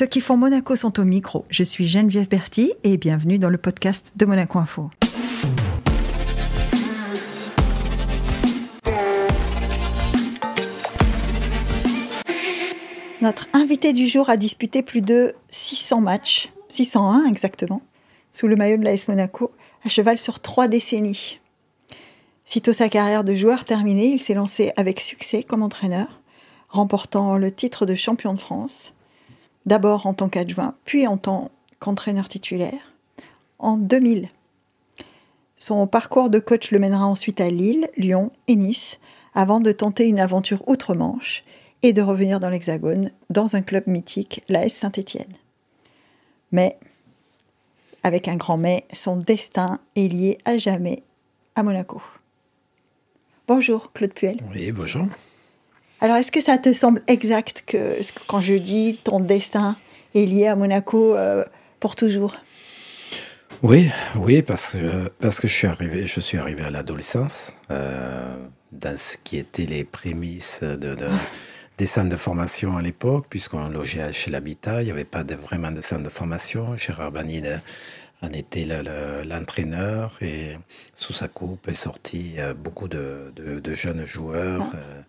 Ceux qui font Monaco sont au micro. Je suis Geneviève Berti et bienvenue dans le podcast de Monaco Info. Notre invité du jour a disputé plus de 600 matchs, 601 exactement, sous le maillot de l'AS Monaco, à cheval sur trois décennies. Sitôt sa carrière de joueur terminée, il s'est lancé avec succès comme entraîneur, remportant le titre de champion de France, d'abord en tant qu'adjoint, puis en tant qu'entraîneur titulaire, en 2000. Son parcours de coach le mènera ensuite à Lille, Lyon et Nice, avant de tenter une aventure outre-Manche et de revenir dans l'Hexagone, dans un club mythique, l'AS Saint-Étienne. Mais, avec un grand mais, son destin est lié à jamais à Monaco. Bonjour Claude Puel. Oui, bonjour. Alors, est-ce que ça te semble exact que quand je dis ton destin est lié à Monaco euh, pour toujours? Oui, oui, parce que, parce que je suis arrivé, je suis arrivé à l'adolescence, euh, dans ce qui était les prémices de, de des centres de formation à l'époque, puisqu'on logeait chez l'habitat, il n'y avait pas de, vraiment de centre de formation. Gérard Banide en était l'entraîneur et sous sa coupe est sorti euh, beaucoup de, de, jeunes joueurs. Ah. Euh,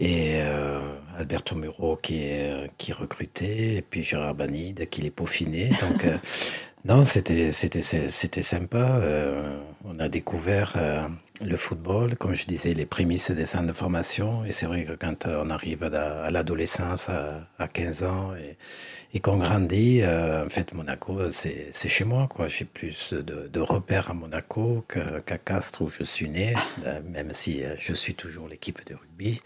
et euh, Alberto Muro qui, est, qui recrutait, et puis Gérard Banide qui les peaufinait. Donc, non, c'était sympa. on a découvert le football, comme je disais, les prémices des centres de formation. Et c'est vrai que quand euh, on arrive à l'adolescence à, 15 ans et, et qu'on grandit, euh, en fait, Monaco, c'est chez moi. J'ai plus de, repères à Monaco qu'à Castres où je suis né, euh, même si je suis toujours l'équipe de rugby.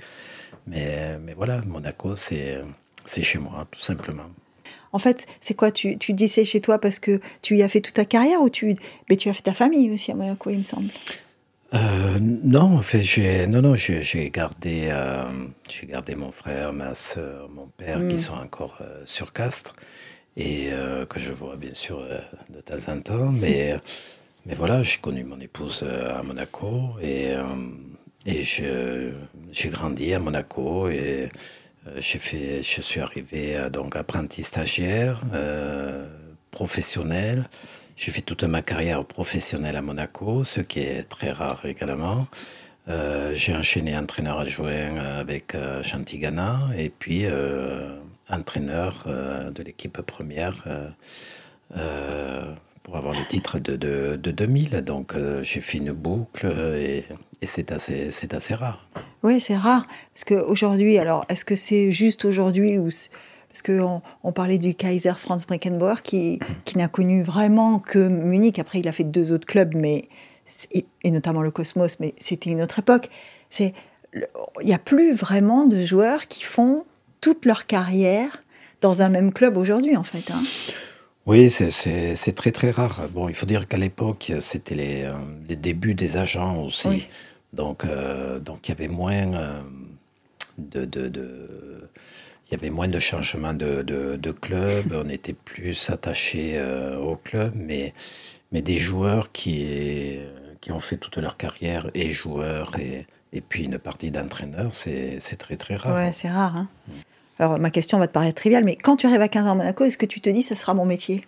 Mais, mais voilà, Monaco, c'est chez moi, tout simplement. En fait, c'est quoi tu, tu dis c'est chez toi parce que tu y as fait toute ta carrière ou tu, mais tu as fait ta famille aussi à Monaco, il me semble? Euh, non, en fait, j'ai non, non, j'ai gardé, euh, j'ai gardé mon frère, ma soeur, mon père qui mm. sont encore euh, sur Castres et que je vois bien sûr de temps en temps. Mais, mais voilà, j'ai connu mon épouse à Monaco et, et j'ai grandi à Monaco et j'ai fait, je suis arrivé donc apprenti stagiaire, professionnel. J'ai fait toute ma carrière professionnelle à Monaco, ce qui est très rare également. Euh, j'ai enchaîné entraîneur adjoint avec euh, Chantigana et puis euh, entraîneur de l'équipe première pour avoir le titre de, de, de 2000. Donc j'ai fait une boucle et, et c'est assez, assez rare. Oui, c'est rare. Parce qu'aujourd'hui, alors est-ce que c'est juste aujourd'hui ou parce qu'on on parlait du Kaiser Franz Beckenbauer qui, qui n'a connu vraiment que Munich. Après, il a fait deux autres clubs, mais, et, notamment le Cosmos, mais c'était une autre époque. Il n'y a plus vraiment de joueurs qui font toute leur carrière dans un même club aujourd'hui, en fait. Hein. Oui, c'est très très rare. Bon, il faut dire qu'à l'époque, c'était les, euh, les, débuts des agents aussi. Donc, euh, donc il y avait moins euh, de, de, de il y avait moins de changements de, de, club, on était plus attaché euh, au club, mais, mais des joueurs qui, qui ont fait toute leur carrière, et joueurs, et, et puis une partie d'entraîneurs, c'est très très rare. Ouais, c'est rare. Hein. Mm. Alors ma question va te paraître triviale, mais quand tu arrives à 15 ans à Monaco, est-ce que tu te dis ça sera mon métier?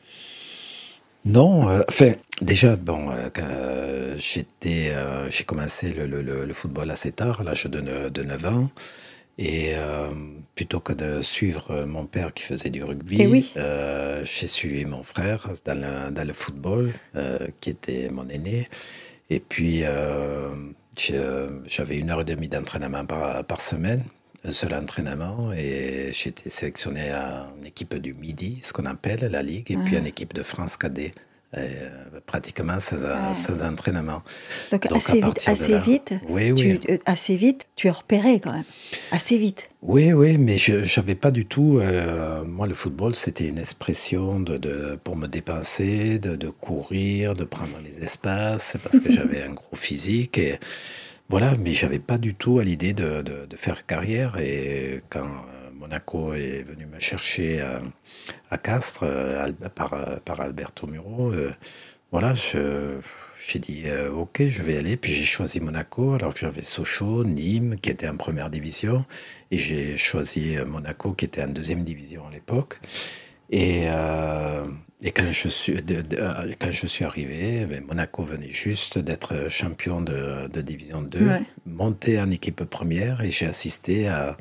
Non, euh, enfin, déjà, bon, euh, j'étais, j'ai commencé le, le, le, football assez tard, à l'âge de, de 9 ans. Et euh, plutôt que de suivre mon père qui faisait du rugby, eh euh, j'ai suivi mon frère dans le, dans le football, euh, qui était mon aîné. Et puis, j'avais une heure et demie d'entraînement par, par, semaine, un seul entraînement, et j'étais sélectionné en équipe du Midi, ce qu'on appelle la Ligue, et puis en équipe de France Cadet. Euh, pratiquement sans, entraînements. Donc, assez, vite, assez, vite, oui, tu, euh, assez vite, tu es repéré quand même, assez vite. Oui, oui, mais je n'avais pas du tout... Euh, moi, le football, c'était une expression de, de, pour me dépenser, de, de, courir, de prendre les espaces, parce que j'avais un gros physique. Et, voilà, mais j'avais pas du tout à l'idée de, de, faire carrière. Et quand Monaco est venu me chercher à, Castres euh, par, par, Alberto Muro. Euh, voilà, j'ai dit euh, ok, je vais aller. Puis j'ai choisi Monaco, alors j'avais Sochaux, Nîmes, qui était en première division, et j'ai choisi Monaco, qui était en deuxième division à l'époque. Et, euh, et quand, je suis, quand je suis arrivé, ben, Monaco venait juste d'être champion de, de Division 2, monté en équipe première et j'ai assisté à,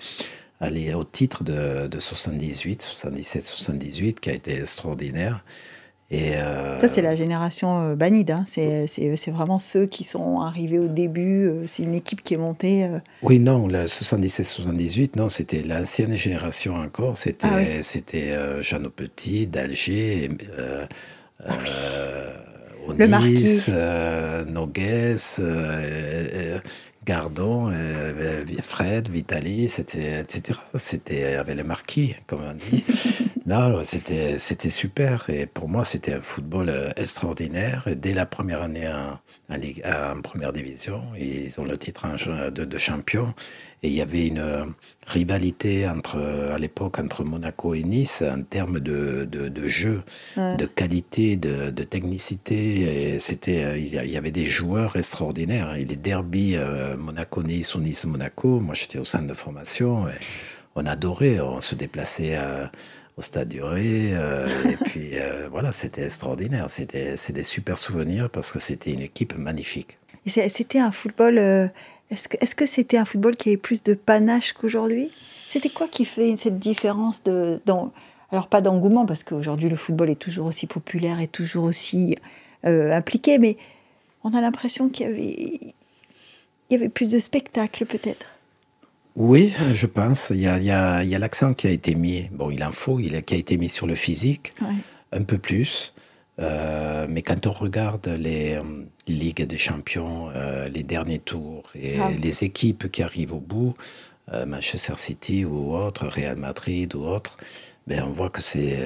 aller au titre de, de 78, 77, 78, qui a été extraordinaire. Et euh, Ça, c'est la génération euh, Banide. Hein. C'est vraiment ceux qui sont arrivés au début. Euh, c'est une équipe qui est montée. Oui, non, le 77-78, non, c'était l'ancienne génération encore. C'était ah c'était Jeannot Petit, d'Alger, ah Onis, Nogues, Gardon, Fred, Vitali, etc. C'était avec les marquis, comme on dit. non, c'était, c'était super. Et pour moi, c'était un football euh, extraordinaire. Et dès la première année en, en, première division, ils ont le titre de, de champion. Et il y avait une euh, rivalité entre, à l'époque entre Monaco et Nice en termes de, de, jeu, de qualité, de, de technicité. Et c'était, euh, il y avait des joueurs extraordinaires. Et les derbies Monaco-Nice ou Nice-Monaco, moi j'étais au centre de formation. Et on adorait, on se déplaçait au Stade du Ré. et puis voilà, c'était extraordinaire. C'était, c'est des super souvenirs parce que c'était une équipe magnifique. C'était un football est-ce que c'était un football qui avait plus de panache qu'aujourd'hui? C'était quoi qui fait cette différence de, alors pas d'engouement, parce qu'aujourd'hui le football est toujours aussi populaire et toujours aussi euh, impliqué, mais on a l'impression qu'il y avait, il y avait plus de spectacle peut-être? Oui, je pense. Il y a, a, l'accent qui a été mis, bon, il en faut, il a, qui a été mis sur le physique, un peu plus. Euh, mais quand on regarde les, euh, Ligues des Champions, euh, les derniers tours et ah. les équipes qui arrivent au bout, Manchester City ou autre, Real Madrid ou autre, ben on voit que c'est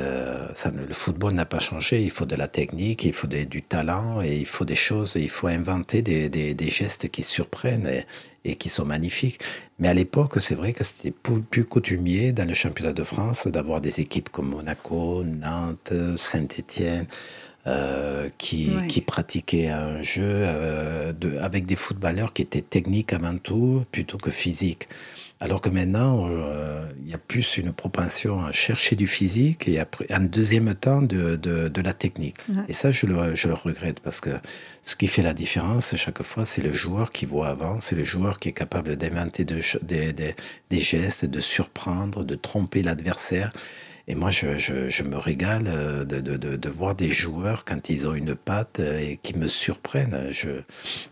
ça le football n'a pas changé. Il faut de la technique, il faut du talent et il faut des choses, il faut inventer des, des, des gestes qui surprennent et, et, qui sont magnifiques. Mais à l'époque, c'est vrai que c'était plus coutumier dans le championnat de France d'avoir des équipes comme Monaco, Nantes, Saint-Étienne. Euh, qui, qui, pratiquaient un jeu euh, de, avec des footballeurs qui étaient techniques avant tout plutôt que physiques. Alors que maintenant, euh, il y a plus une propension à chercher du physique et après, un deuxième temps de, de, de la technique. Et ça, je le, je le, regrette parce que ce qui fait la différence chaque fois, c'est le joueur qui voit avant, c'est le joueur qui est capable d'inventer des, des, des gestes, de surprendre, de tromper l'adversaire. Et moi, je, je, me régale euh, de, de, de, voir des joueurs quand ils ont une patte euh, et qui me surprennent. Je,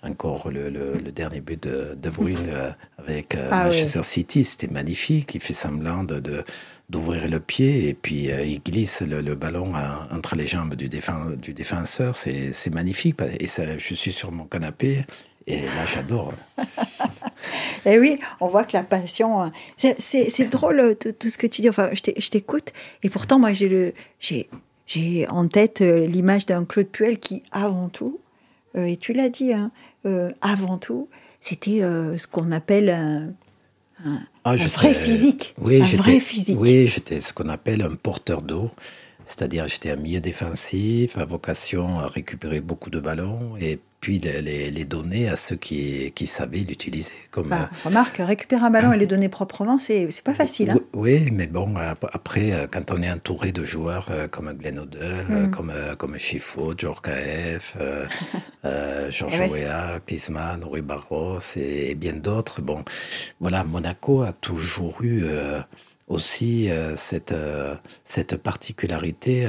encore le, le, dernier but de, de Bruyne euh, avec ah Manchester City, c'était magnifique. Il fait semblant de, d'ouvrir le pied et puis il glisse le, ballon entre les jambes du, du défenseur. C'est, c'est magnifique. Et ça, je suis sur mon canapé et là, j'adore. et eh oui, on voit que la passion. Euh, c'est drôle euh, tout, ce que tu dis. Enfin, je t'écoute. Et pourtant, moi, j'ai en tête euh, l'image d'un Claude Puel qui, avant tout, et tu l'as dit, hein, avant tout, c'était ce qu'on appelle un, ah, vrai physique. Oui, un vrai physique. Oui, j'étais ce qu'on appelle un porteur d'eau. C'est-à-dire, j'étais un milieu défensif, à vocation à récupérer beaucoup de ballons et puis les, les, donner à ceux qui, qui savaient l'utiliser. Comme, bah, remarque, récupérer un ballon et les donner proprement, c'est pas facile. Hein. oui, mais bon, après, euh, quand on est entouré de joueurs euh, comme Glenn Odell, mm. comme, euh, comme Chifo, George KF, euh, Georges eh Weah, Klinsmann, Rui Barros et, bien d'autres, bon, voilà, Monaco a toujours eu aussi cette, cette particularité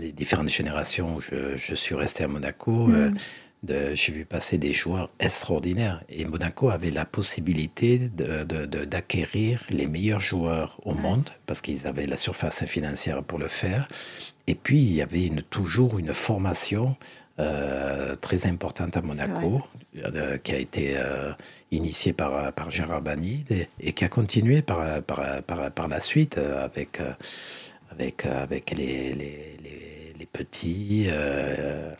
les différentes générations où je, suis resté à Monaco, euh, mm. j'ai vu passer des joueurs extraordinaires. Et Monaco avait la possibilité d'acquérir de, les meilleurs joueurs au monde, parce qu'ils avaient la surface financière pour le faire. Et puis, il y avait une, toujours une formation euh, très importante à Monaco, euh, qui a été initiée par, par Gérard Banide et, qui a continué par, par, par, par la suite avec avec, euh, avec les, les, les, petits, euh,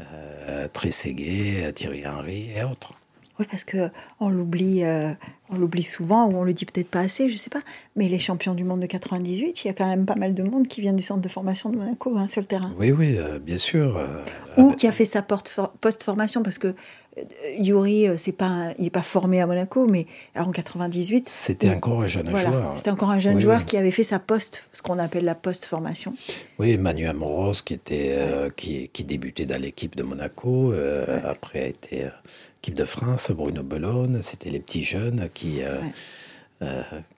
euh, Trezeguet, Thierry Henry et autres. Oui, parce que on l'oublie, euh, on l'oublie souvent ou on le dit peut-être pas assez, je sais pas. Mais les champions du monde de 98, il y a quand même pas mal de monde qui vient du centre de formation de Monaco hein, sur le terrain. Oui, oui, bien sûr. ou qui a fait sa post-formation, parce que Yuri, c'est pas il n'est pas formé à Monaco, mais en 98. C'était encore un jeune joueur. C'était encore un jeune joueur qui avait fait sa poste, ce qu'on appelle la post-formation. Oui, Manu Amoros, qui, était, qui, qui, débutait dans l'équipe de Monaco, après a été équipe de France, Bruno Bellone, c'était les petits jeunes qui,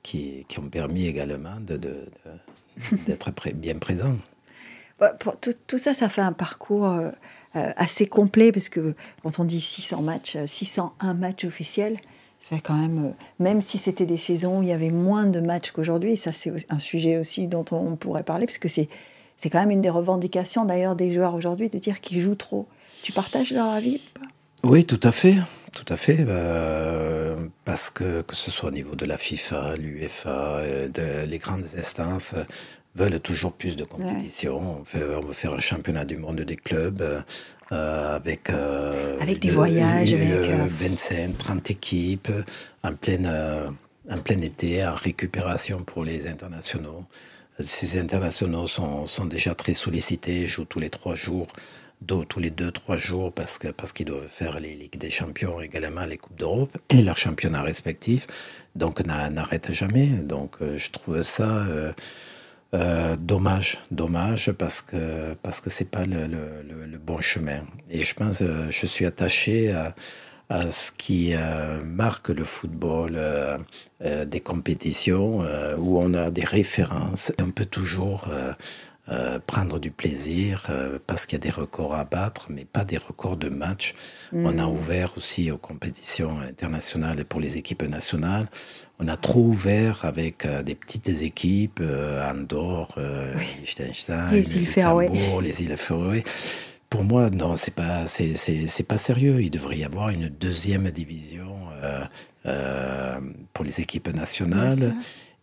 qui, qui, ont permis également de, de, d'être bien présents. Pour tout, tout, ça, ça fait un parcours euh, assez complet, parce que quand on dit 600 matchs, 601 euh, matchs officiels, c'est quand même, euh, même si c'était des saisons où il y avait moins de matchs qu'aujourd'hui, ça c'est un sujet aussi dont on pourrait parler, parce que c'est, c'est quand même une des revendications d'ailleurs des joueurs aujourd'hui de dire qu'ils jouent trop. Tu partages leur avis Oui, tout à fait. Tout à fait, parce que que ce soit au niveau de la FIFA, l'UEFA, les grandes instances, veulent toujours plus de compétition. On, veut faire un championnat du monde des clubs euh, avec, euh, avec des voyages, avec 25, euh, 30 équipes en plein, en plein été, en récupération pour les internationaux. Ces internationaux sont, sont déjà très sollicités, jouent tous les trois jours tous les deux, trois jours parce qu'ils parce qu'ils doivent faire les Ligues des Champions, également les Coupes d'Europe et leurs championnats respectifs. Donc, n'arrête jamais. Donc, je trouve ça euh, dommage, dommage parce que parce que c'est pas le, le, bon chemin. Et je pense, euh, je suis attaché à, à ce qui euh, marque le football des compétitions où on a des références. On peut toujours euh, prendre du plaisir euh, parce qu'il y a des records à battre, mais pas des records de match. On a hmm. ouvert aussi aux compétitions internationales et pour les équipes nationales. On a trop ouvert avec euh, des petites équipes, Andorre, Liechtenstein, les îles Féroé. Les îles Féroé. Pour moi, non, c'est pas, c'est, pas sérieux. Il devrait y avoir une deuxième division pour les équipes nationales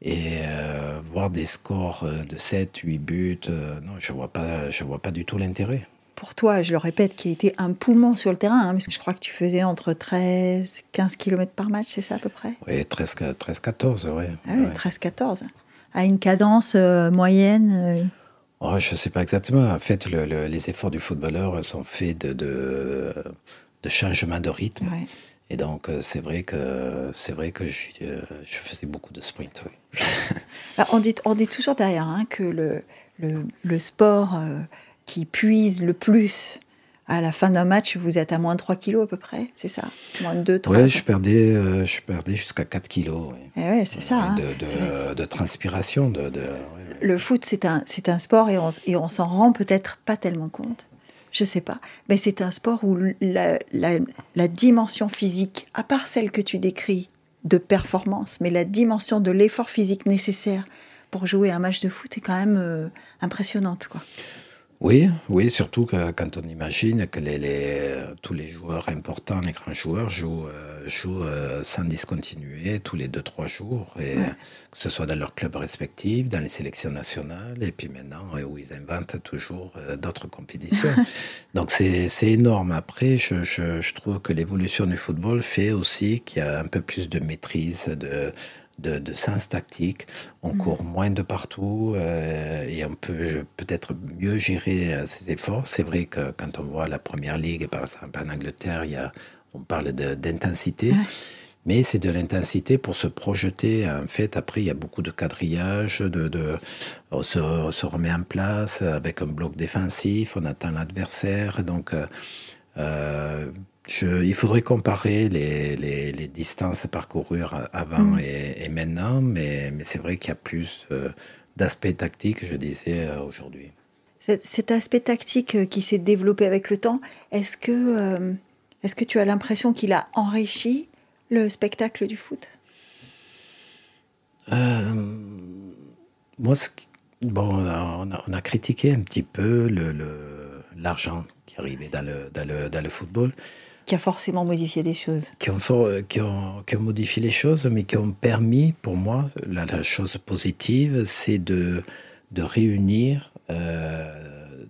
et euh, voir des scores euh, de 7, 8 buts, euh, non, je ne vois, pas, je vois pas du tout l'intérêt. Pour toi, je le répète, qui a été un poumon sur le terrain, hein, parce que je crois que tu faisais entre 13 15 km par match, c'est ça à peu près? Oui, 13-14, oui. Ah oui, 13-14. À une cadence moyenne oh, Je ne sais pas exactement. En fait, les efforts du footballeur sont faits de, de, de changement de rythme. Et donc, c'est vrai que, c'est vrai que je, je, faisais beaucoup de sprint. Oui. on, dit, on dit toujours derrière hein, que le, le, le sport euh, qui puise le plus à la fin d'un match, vous êtes à moins de 3 kilos à peu près, c'est ça? Moins de 2, 3 Oui, je perdais, euh, je perdais jusqu'à 4 kilos. Eh ouais, c'est ça. Hein. De, de, transpiration. De, Le foot, c'est un, un sport et on, et on s'en rend peut-être pas tellement compte. Je sais pas. Mais c'est un sport où la, la, la dimension physique, à part celle que tu décris, de performance, mais la dimension de l'effort physique nécessaire pour jouer un match de foot est quand même euh, impressionnante. Quoi. Oui, oui, surtout que, quand on imagine que les, tous les joueurs importants, les grands joueurs, jouent, euh, jouent euh, sans discontinuer tous les 2-3 jours, et, que ce soit dans leurs clubs respectifs, dans les sélections nationales, et puis maintenant où ils inventent toujours euh, d'autres compétitions. Donc c'est énorme. Après, je, je, je trouve que l'évolution du football fait aussi qu'il y a un peu plus de maîtrise de de, sens tactique. On mm. court moins de partout euh, et on peut peut-être mieux gérer euh, ses efforts. C'est vrai que quand on voit la première ligue, par exemple en Angleterre, il y a, on parle d'intensité. Mais c'est de l'intensité pour se projeter. En fait, après, il y a beaucoup de quadrillage, de, de on, se, remet en place avec un bloc défensif, on attend l'adversaire. Donc, euh, il faudrait comparer les, les, distances parcourues avant mm. et, maintenant, mais, mais c'est vrai qu'il y a plus euh, d'aspects tactiques, je disais, euh, aujourd'hui. Cet, aspect tactique euh, qui s'est développé avec le temps, est-ce que, est-ce que tu as l'impression qu'il a enrichi le spectacle du foot? Moi, bon, on a, critiqué un petit peu l'argent le, qui arrivait dans le, dans le, dans le football qui a forcément modifié des choses. Qui ont, qui ont, qui ont modifié les choses, mais qui ont permis, pour moi, la, chose positive, c'est de, de réunir euh,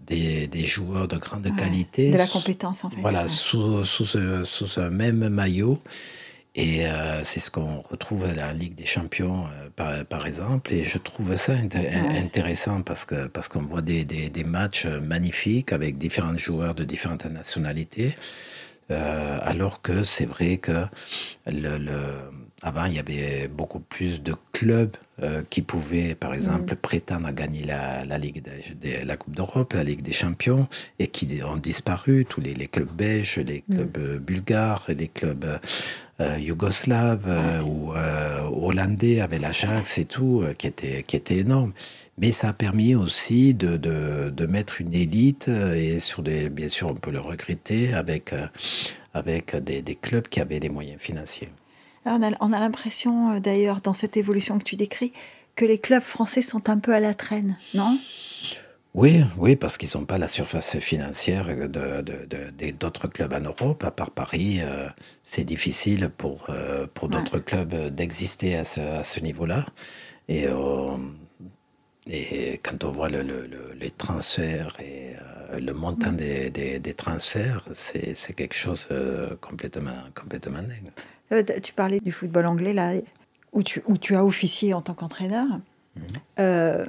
des, des, joueurs de grande qualité. De la compétence, en fait. Voilà, sous, sous, un même maillot. Et euh, c'est ce qu'on retrouve à la Ligue des Champions, euh, par, par, exemple. Et je trouve ça intéressant parce qu'on parce qu'on voit des, des, des, matchs magnifiques avec différents joueurs de différentes nationalités Euh, alors que c'est vrai que le, avant, il y avait beaucoup plus de clubs euh, qui pouvaient, par exemple, prétendre à gagner la, la Ligue de, la Coupe d'Europe, la Ligue des Champions, et qui ont disparu. Tous les, les clubs belges, les clubs euh, bulgares, les clubs yougoslaves ou hollandais avec l'Ajax et tout, qui étaient qui était énormes. Mais ça a permis aussi de, de, de, mettre une élite, et sur des, bien sûr, on peut le regretter, avec, avec des, des clubs qui avaient des moyens financiers. on a, on a l'impression, d'ailleurs, dans cette évolution que tu décris, que les clubs français sont un peu à la traîne, non? Oui, oui, parce qu'ils n'ont pas la surface financière d'autres clubs en Europe. À part Paris, c'est difficile pour, pour d'autres clubs d'exister à ce, à ce niveau-là. Et et quand on voit le, le, les transferts et euh, le montant des, des, des transferts, c'est quelque chose euh, complètement, complètement dingue. Euh, tu parlais du football anglais, là, où tu, où tu as officié en tant qu'entraîneur. Mm.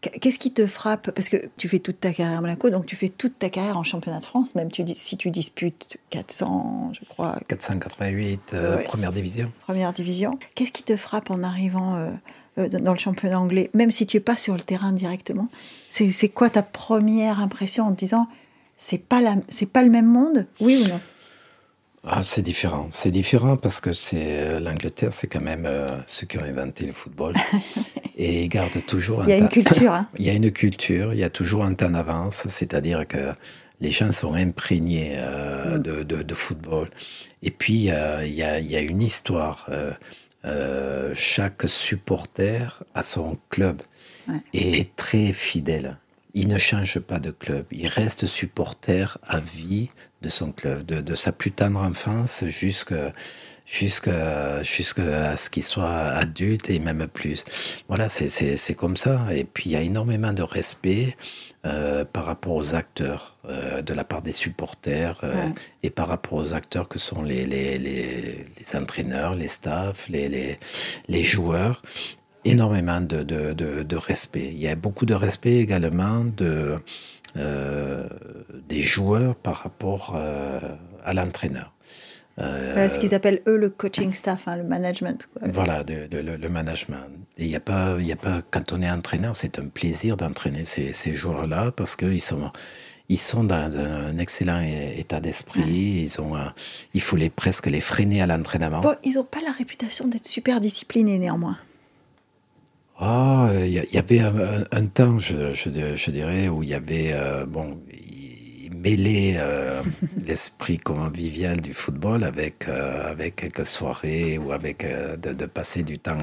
Qu'est-ce qui te frappe? Parce que tu fais toute ta carrière à Monaco, donc tu fais toute ta carrière en championnat de France, même tu, si tu disputes 400, je crois. 488, première division. Première division. Qu'est-ce qui te frappe en arrivant euh, dans le championnat anglais, même si tu n'es pas sur le terrain directement C'est quoi ta première impression en te disant c'est pas, la, pas le même monde, oui ou non? Ah, c'est différent. C'est différent parce que c'est euh, l'Angleterre, c'est quand même euh, ceux qui ont inventé le football. et ils gardent toujours un Il y a une culture. Hein. il y a une culture, il y a toujours un temps d'avance, c'est-à-dire que les gens sont imprégnés mm. de, de, football. Et puis, il y a, il y a une histoire. Euh, chaque supporter a son club et est très fidèle. Il ne change pas de club. Il reste supporter à vie de son club, de, sa plus tendre enfance jusqu'à jusqu'à ce qu'il soit adulte et même plus. Voilà, c'est comme ça. Et puis il y a énormément de respect. Euh, par rapport aux acteurs, euh, de la part des supporters euh, et par rapport aux acteurs que sont les, les, les, les entraîneurs, les staffs, les, les, joueurs. Énormément de, de, de, respect. Il y a beaucoup de respect également de, des joueurs par rapport à l'entraîneur. Euh, ce qu'ils appellent eux le coaching staff, hein, le management. Voilà, de, le, management. Il n'y a pas, il a pas, quand on est entraîneur, c'est un plaisir d'entraîner ces, ces joueurs-là parce qu'ils sont, ils sont dans un excellent état d'esprit. Ils ont, il faut les, presque les freiner à l'entraînement. Bon, ils n'ont pas la réputation d'être super disciplinés néanmoins. Ah, il y, avait un, temps, je, je, dirais, où il y avait, euh, bon, mêler euh, l'esprit convivial du football avec, euh, avec quelques soirées ou avec euh, de, passer du temps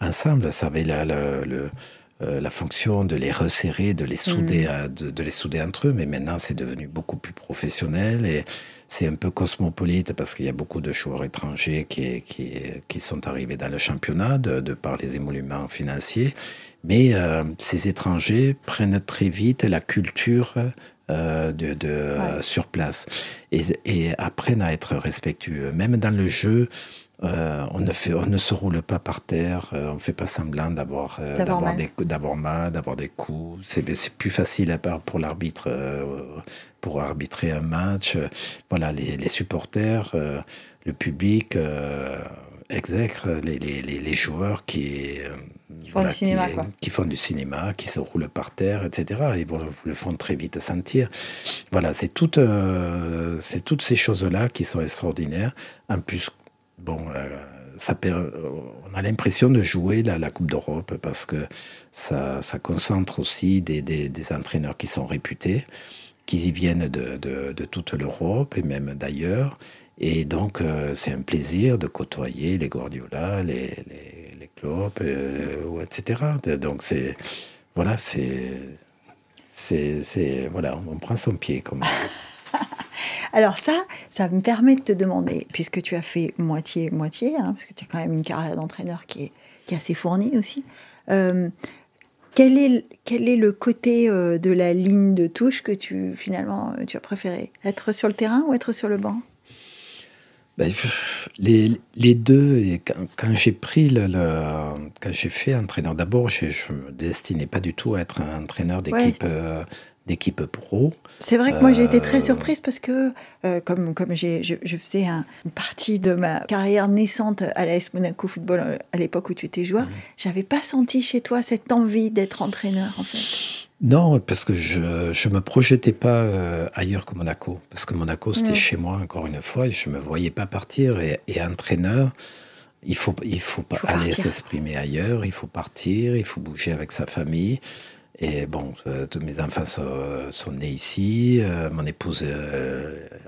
ensemble. Ça avait la, la fonction de les resserrer, de les, souder, mm. de, les souder entre eux, mais maintenant c'est devenu beaucoup plus professionnel et c'est un peu cosmopolite parce qu'il y a beaucoup de joueurs étrangers qui, qui, qui sont arrivés dans le championnat de, de par les émoluments financiers. Mais ces étrangers prennent très vite la culture euh, de, de sur place et, et, apprennent à être respectueux. Même dans le jeu, euh, on, ne fait, on ne se roule pas par terre, euh, on ne fait pas semblant d'avoir d'avoir des d'avoir mal, d'avoir des coups. C'est plus facile à part pour l'arbitre pour arbitrer un match. Voilà, les, les supporters, le public exècre les, les, les, joueurs qui qui font, du cinéma, qui, qui font du cinéma, qui se roulent par terre, etc. Ils vont, le font très vite sentir. Voilà, c'est euh, c'est toutes ces choses-là qui sont extraordinaires. En plus, bon, euh, ça on a l'impression de jouer la, la Coupe d'Europe parce que ça, ça concentre aussi des, des, des, entraîneurs qui sont réputés, qui y viennent de, de, de toute l'Europe et même d'ailleurs. Et donc, euh, c'est un plaisir de côtoyer les Guardiola, les, les euh, etc. Donc c'est voilà, c'est c'est voilà, on prend son pied comme. Alors ça, ça me permet de te demander, puisque tu as fait moitié moitié, hein, parce que tu as quand même une carrière d'entraîneur qui est, qui est assez fournie aussi. Euh, quel est, quel est le côté euh, de la ligne de touche que tu finalement tu as préféré? Être sur le terrain ou être sur le banc? Ben, les, les, deux, et quand, j'ai pris le, quand j'ai fait entraîneur, d'abord, je ne me destinais pas du tout à être un entraîneur d'équipe euh, d'équipe pro. C'est vrai que moi j'ai été très surprise parce que comme, comme je, je, faisais une partie de ma carrière naissante à l'AS Monaco Football à l'époque où tu étais joueur, j'avais pas senti chez toi cette envie d'être entraîneur en fait. Non, parce que je ne me projetais pas euh, ailleurs que Monaco. Parce que Monaco, c'était chez moi, encore une fois, et je ne me voyais pas partir. Et, et entraîneur, il faut, il faut pas aller s'exprimer ailleurs, il faut partir, il faut bouger avec sa famille. Et bon, euh, tous mes enfants sont, nés ici. Euh, mon épouse,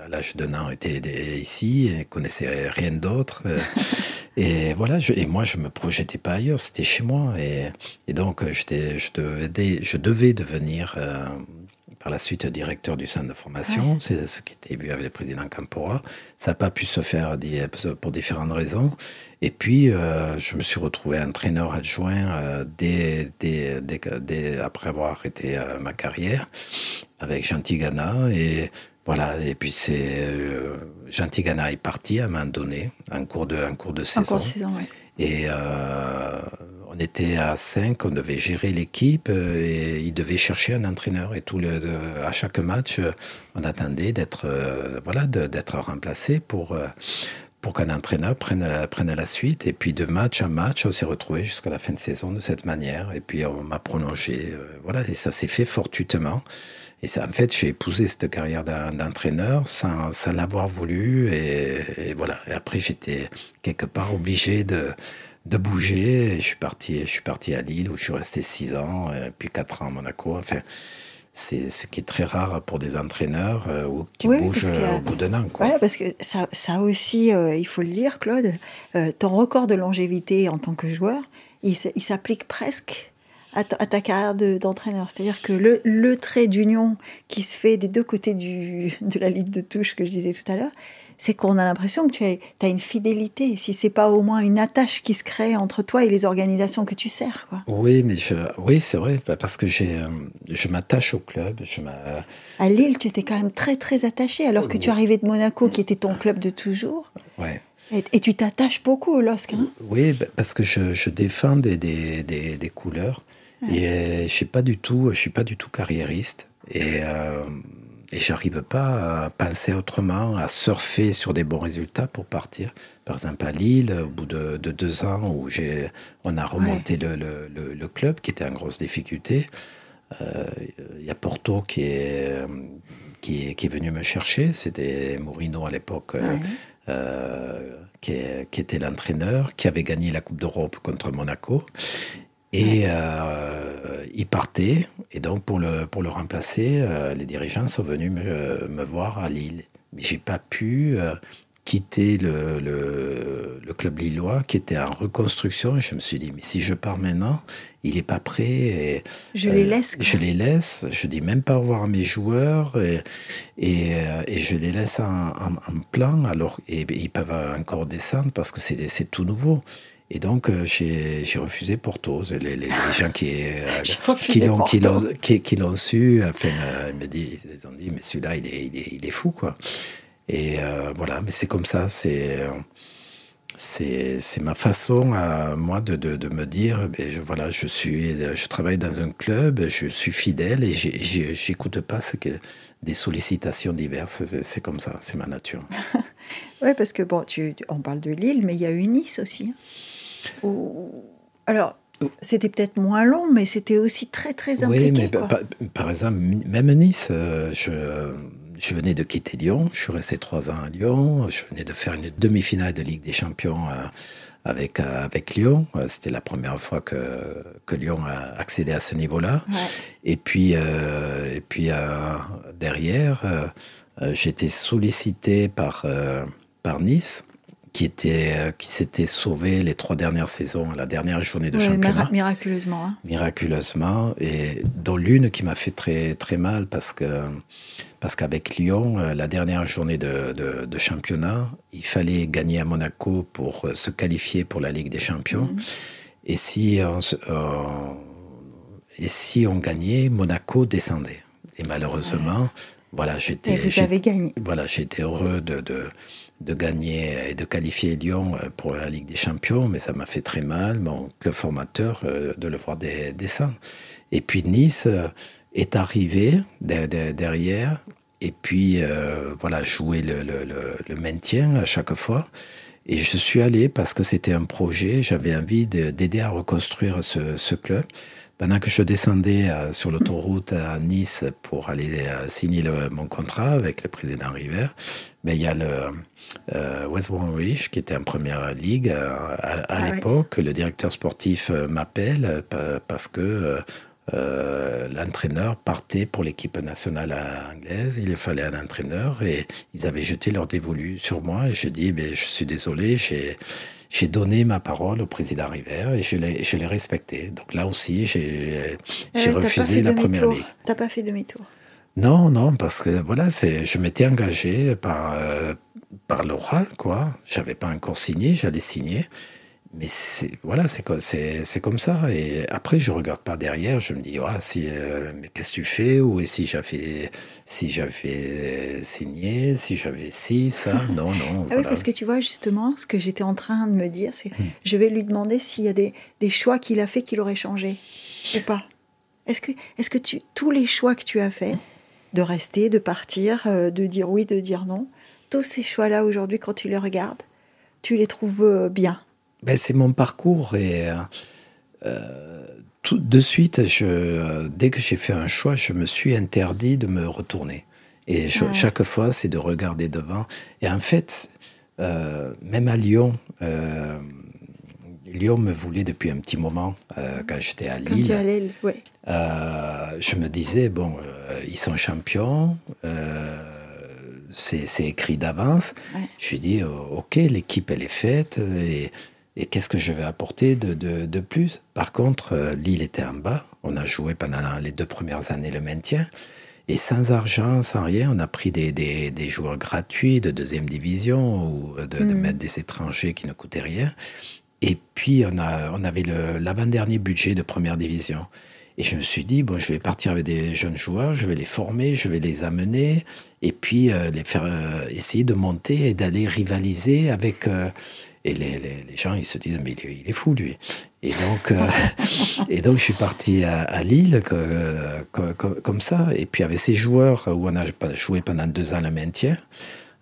à l'âge d'un an, était ici et connaissait rien d'autre. Et voilà, je, et moi, je me projetais pas ailleurs, c'était chez moi. Et, et donc, je, je, devais, je devais devenir euh, par la suite directeur du centre de formation. C'est ce qui était vu avec le président Campora. Ça n'a pas pu se faire pour différentes raisons. Et puis, euh, je me suis retrouvé entraîneur adjoint euh, dès, dès, dès, après avoir arrêté ma carrière avec Gentil Ghana. Et voilà, et puis c'est euh, Gentilgana est parti à un moment donné, en cours de, en cours de saison. Et euh, on était à 5, on devait gérer l'équipe euh, et il devait chercher un entraîneur. Et tout le, à chaque match, on attendait d'être voilà, d'être remplacé pour, pour qu'un entraîneur prenne, prenne la suite. Et puis de match à match, on s'est retrouvé jusqu'à la fin de saison de cette manière. Et puis on m'a prolongé. voilà, et ça s'est fait fortuitement. Et ça, en fait, j'ai épousé cette carrière d'entraîneur sans, sans l'avoir voulu. Et, voilà. Et après, j'étais quelque part obligé de, de bouger. Et je suis parti, je suis parti à Lille où je suis resté six ans, puis quatre ans à Monaco. Enfin, c'est ce qui est très rare pour des entraîneurs euh, ou qui bougent au bout d'un an. Quoi. parce que ça, ça aussi, euh, il faut le dire, Claude, euh, ton record de longévité en tant que joueur, il s'applique presque à, ta, carrière d'entraîneur. C'est-à-dire que le, le trait d'union qui se fait des deux côtés du, de la ligne de touche que je disais tout à l'heure, c'est qu'on a l'impression que tu as, as, une fidélité, si c'est pas au moins une attache qui se crée entre toi et les organisations que tu sers. Quoi. Oui, mais je, oui, c'est vrai, parce que j'ai, euh, je m'attache au club. Je à Lille, tu étais quand même très très attaché, alors que tu arrivais de Monaco, qui était ton club de toujours. Ouais. Et, tu t'attaches beaucoup au LOSC. Hein oui, parce que je, je défends des, des, des, des couleurs. Et euh, je suis pas du tout, je suis pas du tout carriériste. Et, euh, et j'arrive pas à penser autrement, à surfer sur des bons résultats pour partir. Par exemple à Lille, au bout de, de deux ans où j'ai, on a remonté le, le, le, club qui était en grosse difficulté. Il euh, y a Porto qui est, qui est, qui est venu me chercher. C'était Mourinho à l'époque. Euh, qui, qui, était l'entraîneur, qui avait gagné la Coupe d'Europe contre Monaco. Et euh, il partait. Et donc, pour le, pour le remplacer, euh, les dirigeants sont venus me, me voir à Lille. Mais j'ai pas pu euh, quitter le, le, le, club lillois qui était en reconstruction. Et je me suis dit, mais si je pars maintenant, il n'est pas prêt. Et, je les laisse. Je les laisse. Je dis même pas au revoir à mes joueurs. Et, et, et je les laisse en, en, en, plan. Alors, et, ils peuvent encore descendre parce que c'est tout nouveau. Et donc, euh, j'ai refusé Porto. Les, les, gens qui, euh, qui l'ont qui, qui, su, enfin, euh, ils, me dit, ils ont dit, mais celui-là, il est, il, est, il est, fou, quoi. Et voilà, mais c'est comme ça, c'est c'est ma façon à moi de, de, de me dire ben, je, voilà je suis je travaille dans un club je suis fidèle et j'écoute pas ce que des sollicitations diverses c'est comme ça c'est ma nature oui parce que bon tu, on parle de Lille mais il y a eu Nice aussi hein. Alors, c'était peut-être moins long, mais c'était aussi très, très impliqué. Oui, mais par, exemple, même Nice, euh, je, je, venais de quitter Lyon, je suis resté trois ans à Lyon, je venais de faire une demi-finale de Ligue des Champions euh, avec, euh, avec Lyon. C'était la première fois que, que Lyon a accédé à ce niveau-là. Et puis, et puis derrière, j'étais sollicité par, par Nice qui, était, euh, qui s'était sauvé les trois dernières saisons, la dernière journée de championnat. Miraculeusement. Hein. Miraculeusement. Et dont l'une qui m'a fait très, très mal parce que parce qu'avec Lyon, euh, la dernière journée de, de, championnat, il fallait gagner à Monaco pour euh, se qualifier pour la Ligue des Champions. Mhm. Et, si on, et si on gagnait, Monaco descendait. Et malheureusement, voilà, j'étais. vous avez gagné. Voilà, j'étais heureux de, de de gagner et de qualifier Lyon euh, pour la Ligue des Champions, mais ça m'a fait très mal, mon club formateur, euh, de le voir descendre. Et puis Nice, euh, est arrivé derrière et puis voilà, jouer le, le, le, maintien à chaque fois. Et je suis allé parce que c'était un projet, j'avais envie d'aider à reconstruire ce, club. Pendant que je descendais euh, sur l'autoroute à Nice pour aller euh, signer mon contrat avec le président River, mais il y a le West Bromwich qui était en première ligue à, ah l'époque. Le directeur sportif m'appelle parce que euh, l'entraîneur partait pour l'équipe nationale anglaise. Il fallait un entraîneur et ils avaient jeté leur dévolu sur moi. Et je dis, mais je suis désolé, j'ai donné ma parole au président River et je l'ai respecté. Donc là aussi, j'ai refusé la première ligue. T'as pas fait demi-tour Non, non, parce que voilà, je m'étais engagé par, euh, par l'oral, quoi. J'avais pas encore signé, j'allais signer mais voilà, c'est c'est comme ça. Et après, je regarde pas derrière, je me dis, ah, si, euh, mais qu'est-ce que tu fais? Ou si j'avais si j'avais signé, si j'avais si, ça, non, non. Ah oui, parce que tu vois, justement, ce que j'étais en train de me dire, c'est hmm. je vais lui demander s'il y a des, des choix qu'il a fait qu'il aurait changé ou pas. Est-ce que, est que tu, tous les choix que tu as fait, de rester, de partir, euh, de dire oui, de dire non, tous ces choix-là aujourd'hui, quand tu les regardes, tu les trouves euh, bien? Ben, C'est mon parcours et euh, tout de suite, je, dès que j'ai fait un choix, je me suis interdit de me retourner. Et chaque fois, c'est de regarder devant. Et en fait, euh, même à Lyon, euh, Lyon me voulait depuis un petit moment quand j'étais à Lille. Quand Lille, ouais. je me disais, bon, ils sont champions c'est écrit d'avance. Je lui dis, ok, l'équipe, elle est faite. Et et qu'est-ce que je vais apporter de, de, plus? Par contre, euh, Lille était en bas. On a joué pendant les deux premières années le maintien. Et sans argent, sans rien, on a pris des, des, des joueurs gratuits de deuxième division ou de, de, hmm. mettre des étrangers qui ne coûtaient rien. Et puis, on, a, on avait l'avant-dernier budget de première division. Et je me suis dit, bon, je vais partir avec des jeunes joueurs, je vais les former, je vais les amener, et puis euh, les faire euh, essayer de monter et d'aller rivaliser avec et les, les, gens, ils se disent, mais il est, fou, lui. Et donc, euh, et donc je suis parti à, Lille comme, comme, ça. Et puis, avec ces joueurs où on a joué pendant deux ans le maintien,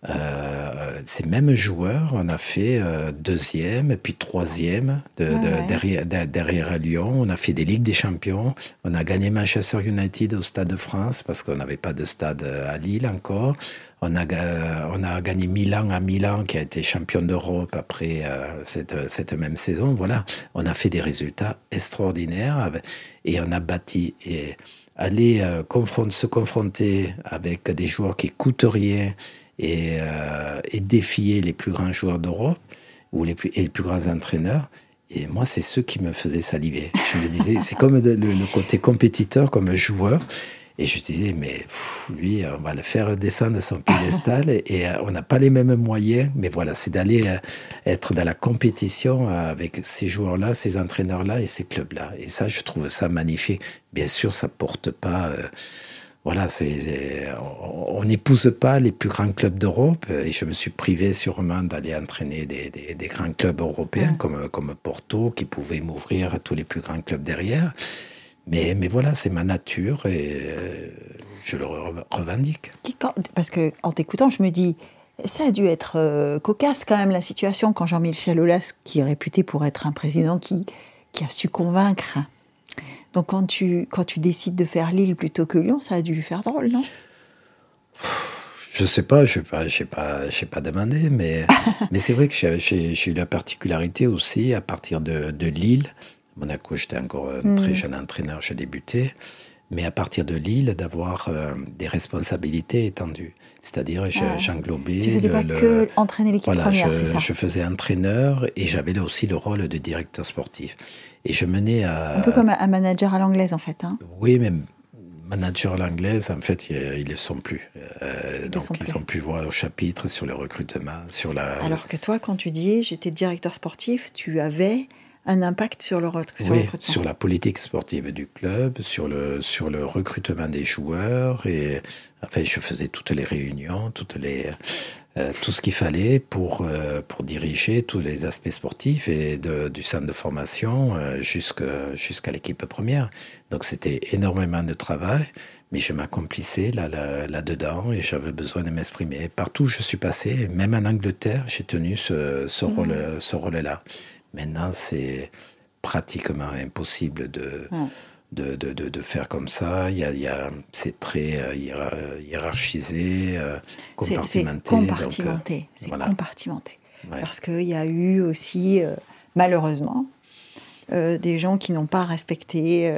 euh, ces mêmes joueurs, on a fait euh, deuxième, puis troisième de, derrière, derrière Lyon. On a fait des Ligues des Champions. On a gagné Manchester United au Stade de France parce qu'on n'avait pas de stade à Lille encore. On a, on a gagné Milan à Milan, qui a été champion d'Europe après euh, cette, cette, même saison. Voilà, on a fait des résultats extraordinaires et on a bâti. Et aller euh, se confronter avec des joueurs qui coûtent rien et, euh, et défier les plus grands joueurs d'Europe ou les plus, et les plus grands entraîneurs, et moi, c'est ce qui me faisait saliver. Je me disais, c'est comme le, le, côté compétiteur, comme joueur. Et je disais, mais lui, on va le faire descendre de son piédestal et, euh, on n'a pas les mêmes moyens. Mais voilà, c'est d'aller euh, être dans la compétition avec ces joueurs-là, ces entraîneurs-là et ces clubs-là. Et ça, je trouve ça magnifique. Bien sûr, ça porte pas. Euh, voilà, c'est, on n'épouse pas les plus grands clubs d'Europe et je me suis privé sûrement d'aller entraîner des, des, grands clubs européens comme, comme Porto qui pouvaient m'ouvrir à tous les plus grands clubs derrière. Mais, mais voilà, c'est ma nature et euh, je le revendique. Parce que en t'écoutant, je me dis, ça a dû être euh, cocasse quand même la situation quand Jean-Michel Aulas, qui est réputé pour être un président qui, qui a su convaincre. Donc quand tu, quand tu décides de faire Lille plutôt que Lyon, ça a dû lui faire drôle, non? Je sais pas, je n'ai pas, pas, pas demandé, mais, mais c'est vrai que j'ai eu la particularité aussi, à partir de, de Lille, Monaco, j'étais encore un très mm. jeune entraîneur, j'ai débuté. Mais à partir de Lille, d'avoir euh, des responsabilités étendues. C'est-à-dire, j'englobais. Tu faisais pas que entraîner l'équipe voilà, première, c'est ça? Je faisais entraîneur et j'avais aussi le rôle de directeur sportif. Et je menais à. Un peu comme un manager à l'anglaise, en fait. Hein. Oui, même manager à l'anglaise, en fait, ils ne le sont plus. Euh, donc, ils sont plus voix au chapitre sur le recrutement, sur la. Alors que toi, quand tu dis j'étais directeur sportif, tu avais un impact sur le, sur oui, sur la politique sportive du club, sur le, sur le recrutement des joueurs. Et enfin, je faisais toutes les réunions, toutes les, euh, tout ce qu'il fallait pour, pour diriger tous les aspects sportifs et du centre de formation jusqu'à l'équipe première. Donc c'était énormément de travail, mais je m'accomplissais là-dedans là, dedans et j'avais besoin de m'exprimer. Partout où je suis passé, même en Angleterre, j'ai tenu ce, ce mmh. rôle, rôle-là. Maintenant, c'est pratiquement impossible de, de, de, de, faire comme ça. Il y a, il y a, c'est très euh, hiérarchisé, euh, compartimenté. C'est compartimenté. c'est compartimenté. Parce qu'il y a eu aussi, euh, malheureusement, des gens qui n'ont pas respecté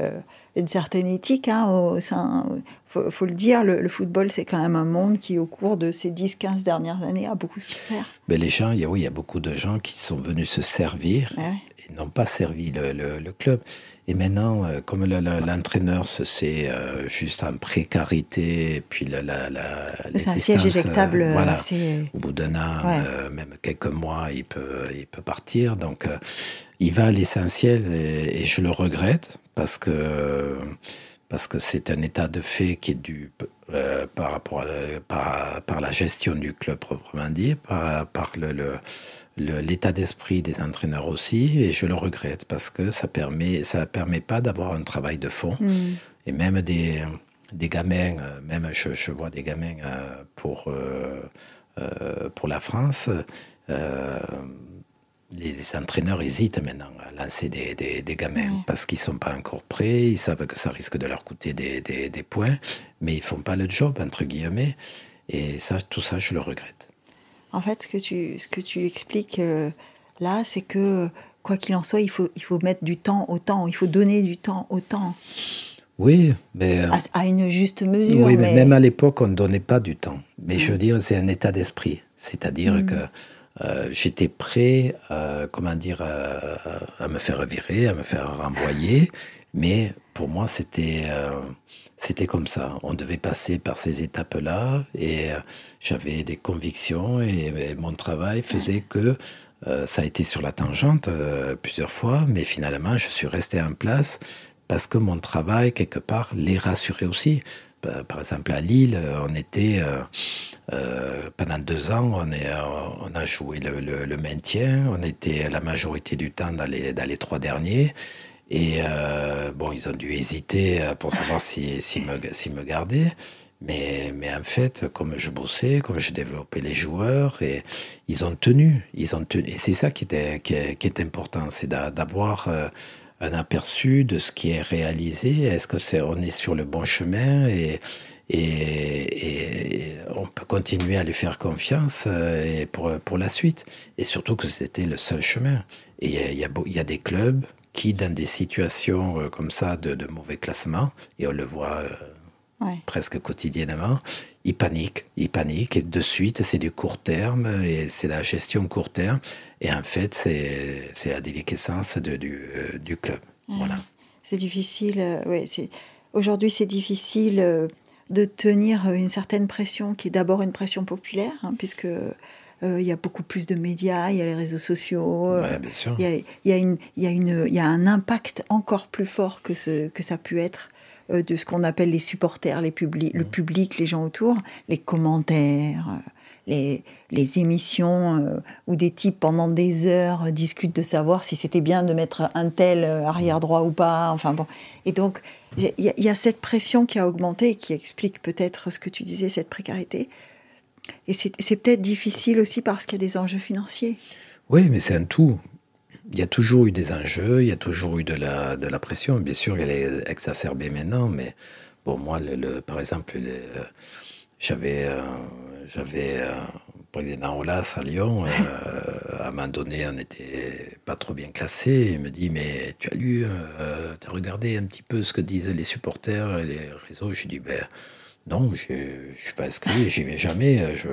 une certaine éthique hein, au sein. Faut, faut le dire, le, football, c'est quand même un monde qui, au cours de ces 10-15 dernières années, a beaucoup souffert. Mais les gens, il y a, oui, il y a beaucoup de gens qui sont venus se servir et n'ont pas servi le, le, club. Et maintenant, euh, comme l'entraîneur, c'est euh, juste en précarité, et puis la, la, la c'est un siège éjectable. Euh, voilà, au bout d'un an, même quelques mois, il peut, il peut partir. Donc, il va à l'essentiel et, je le regrette parce que parce que c'est un état de fait qui est dû par rapport à, par, par, la gestion du club proprement dit, par, par le, le l'état d'esprit des entraîneurs aussi, et je le regrette parce que ça permet, ça permet pas d'avoir un travail de fond. Mm. Et même des, des gamins, euh, même je, je vois des gamins euh, pour, euh, pour la France, les, entraîneurs hésitent maintenant à lancer des, des, gamins parce qu'ils sont pas encore prêts, ils savent que ça risque de leur coûter des, des points, mais ils font pas le job, entre guillemets. Et ça, tout ça, je le regrette. En fait, ce que tu, ce que tu expliques euh, là, c'est que quoi qu'il en soit, il faut, il faut mettre du temps au temps, il faut donner du temps au temps. Oui, mais... Euh, à, une juste mesure. Oui, mais, même à l'époque, on ne donnait pas du temps. Mais je veux dire, c'est un état d'esprit. C'est-à-dire mm. que euh, j'étais prêt, comment dire, à me faire virer, à me faire renvoyer. Mais pour moi, c'était c'était comme ça. On devait passer par ces étapes-là et euh, j'avais des convictions et, mon travail faisait que euh, ça a été sur la tangente euh, plusieurs fois, mais finalement, je suis resté en place parce que mon travail, quelque part, les rassurait aussi. Par exemple, à Lille, on était, pendant deux ans, on, a joué le, maintien, on était la majorité du temps dans les, trois derniers. Et euh, bon, ils ont dû hésiter euh, pour savoir s'ils si, me, si gardaient. Mais, en fait, comme je bossais, comme je développais les joueurs, ils ont tenu. Et c'est ça qui, est, important, c'est d'avoir euh, un aperçu de ce qui est réalisé. Est-ce que c'est on est sur le bon chemin et, et, et, on peut continuer à lui faire confiance et pour, pour la suite? Et surtout que c'était le seul chemin. Et il y a, y, a, il y a des clubs qui, dans des situations euh, comme ça de, mauvais classement, et on le voit euh, presque quotidiennement, ils paniquent, ils paniquent, et de suite, c'est du court terme, et c'est la gestion court terme, et en fait, c'est la déliquescence de, du, euh, du, club. Voilà. C'est difficile, oui, aujourd'hui, c'est difficile de tenir une certaine pression qui est d'abord une pression populaire, hein, puisque euh, il y a beaucoup plus de médias, il y a les réseaux sociaux. Il y a, y, a y a un impact encore plus fort que, ce, que ça a pu être euh, de ce qu'on appelle les supporters, les le public, les gens autour, les commentaires, euh, les, les émissions où des types pendant des heures discutent de savoir si c'était bien de mettre un tel arrière droit ou pas. Enfin bon. Et donc, il y, y, a cette pression qui a augmenté et qui explique peut-être ce que tu disais, cette précarité. Et c'est peut-être difficile aussi parce qu'il y a des enjeux financiers. Oui, mais c'est un tout. Il y a toujours eu des enjeux, il y a toujours eu de la, de la pression. Bien sûr, elle est exacerbée maintenant, mais bon, moi, le, par exemple, j'avais euh, j'avais euh, président Olas à Lyon. Euh, à un moment donné, on n'était pas trop bien classé. Il me dit Mais tu as lu, tu as regardé un petit peu ce que disent les supporters et les réseaux? Je lui dis Ben non, je ne suis pas inscrit, j'y vais jamais, je,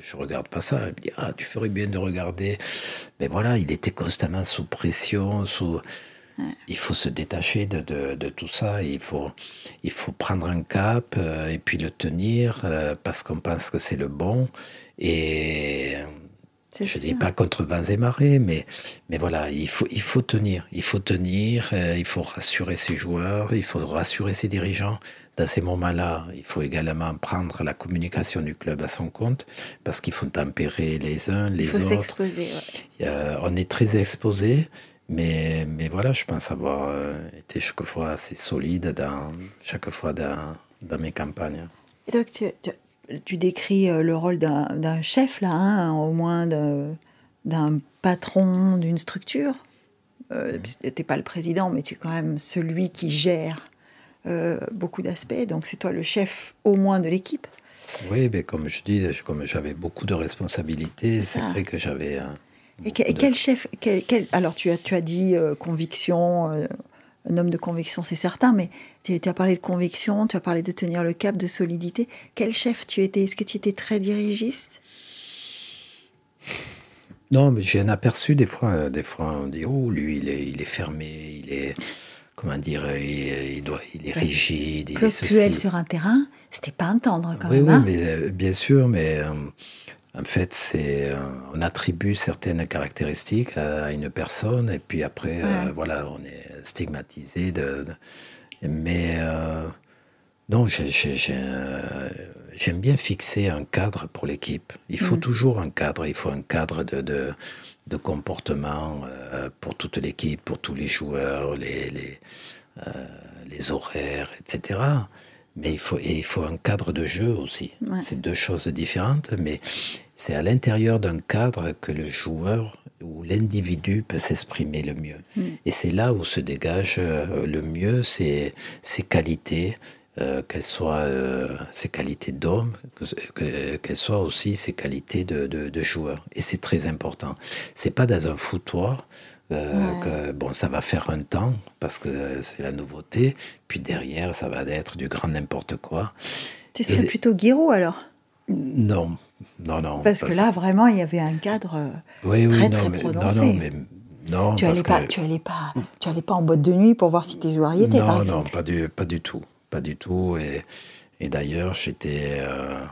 je, regarde pas ça. Il me dit, ah, tu ferais bien de regarder. Mais voilà, il était constamment sous pression, sous... Il faut se détacher de, de, tout ça, il faut, il faut prendre un cap euh, et puis le tenir euh, parce qu'on pense que c'est le bon. Et, Je ne dis pas contre vents et marées, mais, mais voilà, il faut, il faut tenir. Il faut tenir, euh, il faut rassurer ses joueurs, il faut rassurer ses dirigeants. Dans ces moments-là, il faut également prendre la communication du club à son compte, parce qu'il faut tempérer les uns, les il faut autres. s'exposer. on est très exposé, mais, mais voilà, je pense avoir euh, été chaque fois assez solide dans, chaque fois dans, dans mes campagnes. Et donc, tu, tu décris euh, le rôle d'un chef, là, hein, au moins d'un patron d'une structure. Euh, tu n'es pas le président, mais tu es quand même celui qui gère euh, beaucoup d'aspects. Donc c'est toi le chef au moins de l'équipe. Oui, mais comme je dis, comme j'avais beaucoup de responsabilités, c'est vrai que j'avais... et quel chef quel, Alors tu as, tu as dit conviction, un homme de conviction, c'est certain, mais tu, as parlé de conviction, tu as parlé de tenir le cap, de solidité. Quel chef tu étais? Est-ce que tu étais très dirigiste? Non, mais j'ai un aperçu des fois. Euh, des fois, on dit oh, lui, il est, il est fermé, il est comment dire, il, doit, il est rigide. Il sur un terrain, c'était pas un tendre quand même. Oui, hein. mais euh, bien sûr, mais euh, en fait, c'est on attribue certaines caractéristiques à une personne et puis après, voilà, on est stigmatisé. De, mais euh, non, euh, j'aime bien fixer un cadre pour l'équipe. Il faut mm. toujours un cadre. Il faut un cadre de, de, comportement euh, pour toute l'équipe, pour tous les joueurs, les, les, les, horaires, etc. Mais il faut, et il faut un cadre de jeu aussi. C'est deux choses différentes, mais c'est à l'intérieur d'un cadre que le joueur où l'individu peut s'exprimer le mieux. Mm. Et c'est là où se dégage euh, le mieux ses, ses qualités, euh, qu'elles soient euh, ses qualités d'homme, qu'elles soient aussi ses qualités de, de, joueur. Et c'est très important. C'est pas dans un foutoir. que, bon, ça va faire un temps parce que c'est la nouveauté, puis derrière, ça va être du grand n'importe quoi. Tu serais plutôt Guiraud alors? Non, non, non. Parce que là, vraiment, il y avait un cadre euh, très, très prononcé. Non, non, mais non, tu n'allais pas, tu allais pas, tu allais pas en boîte de nuit pour voir si tes joueurs y étaient, non, par. Non, pas du, pas du tout, pas du tout. Et, et d'ailleurs, j'étais euh,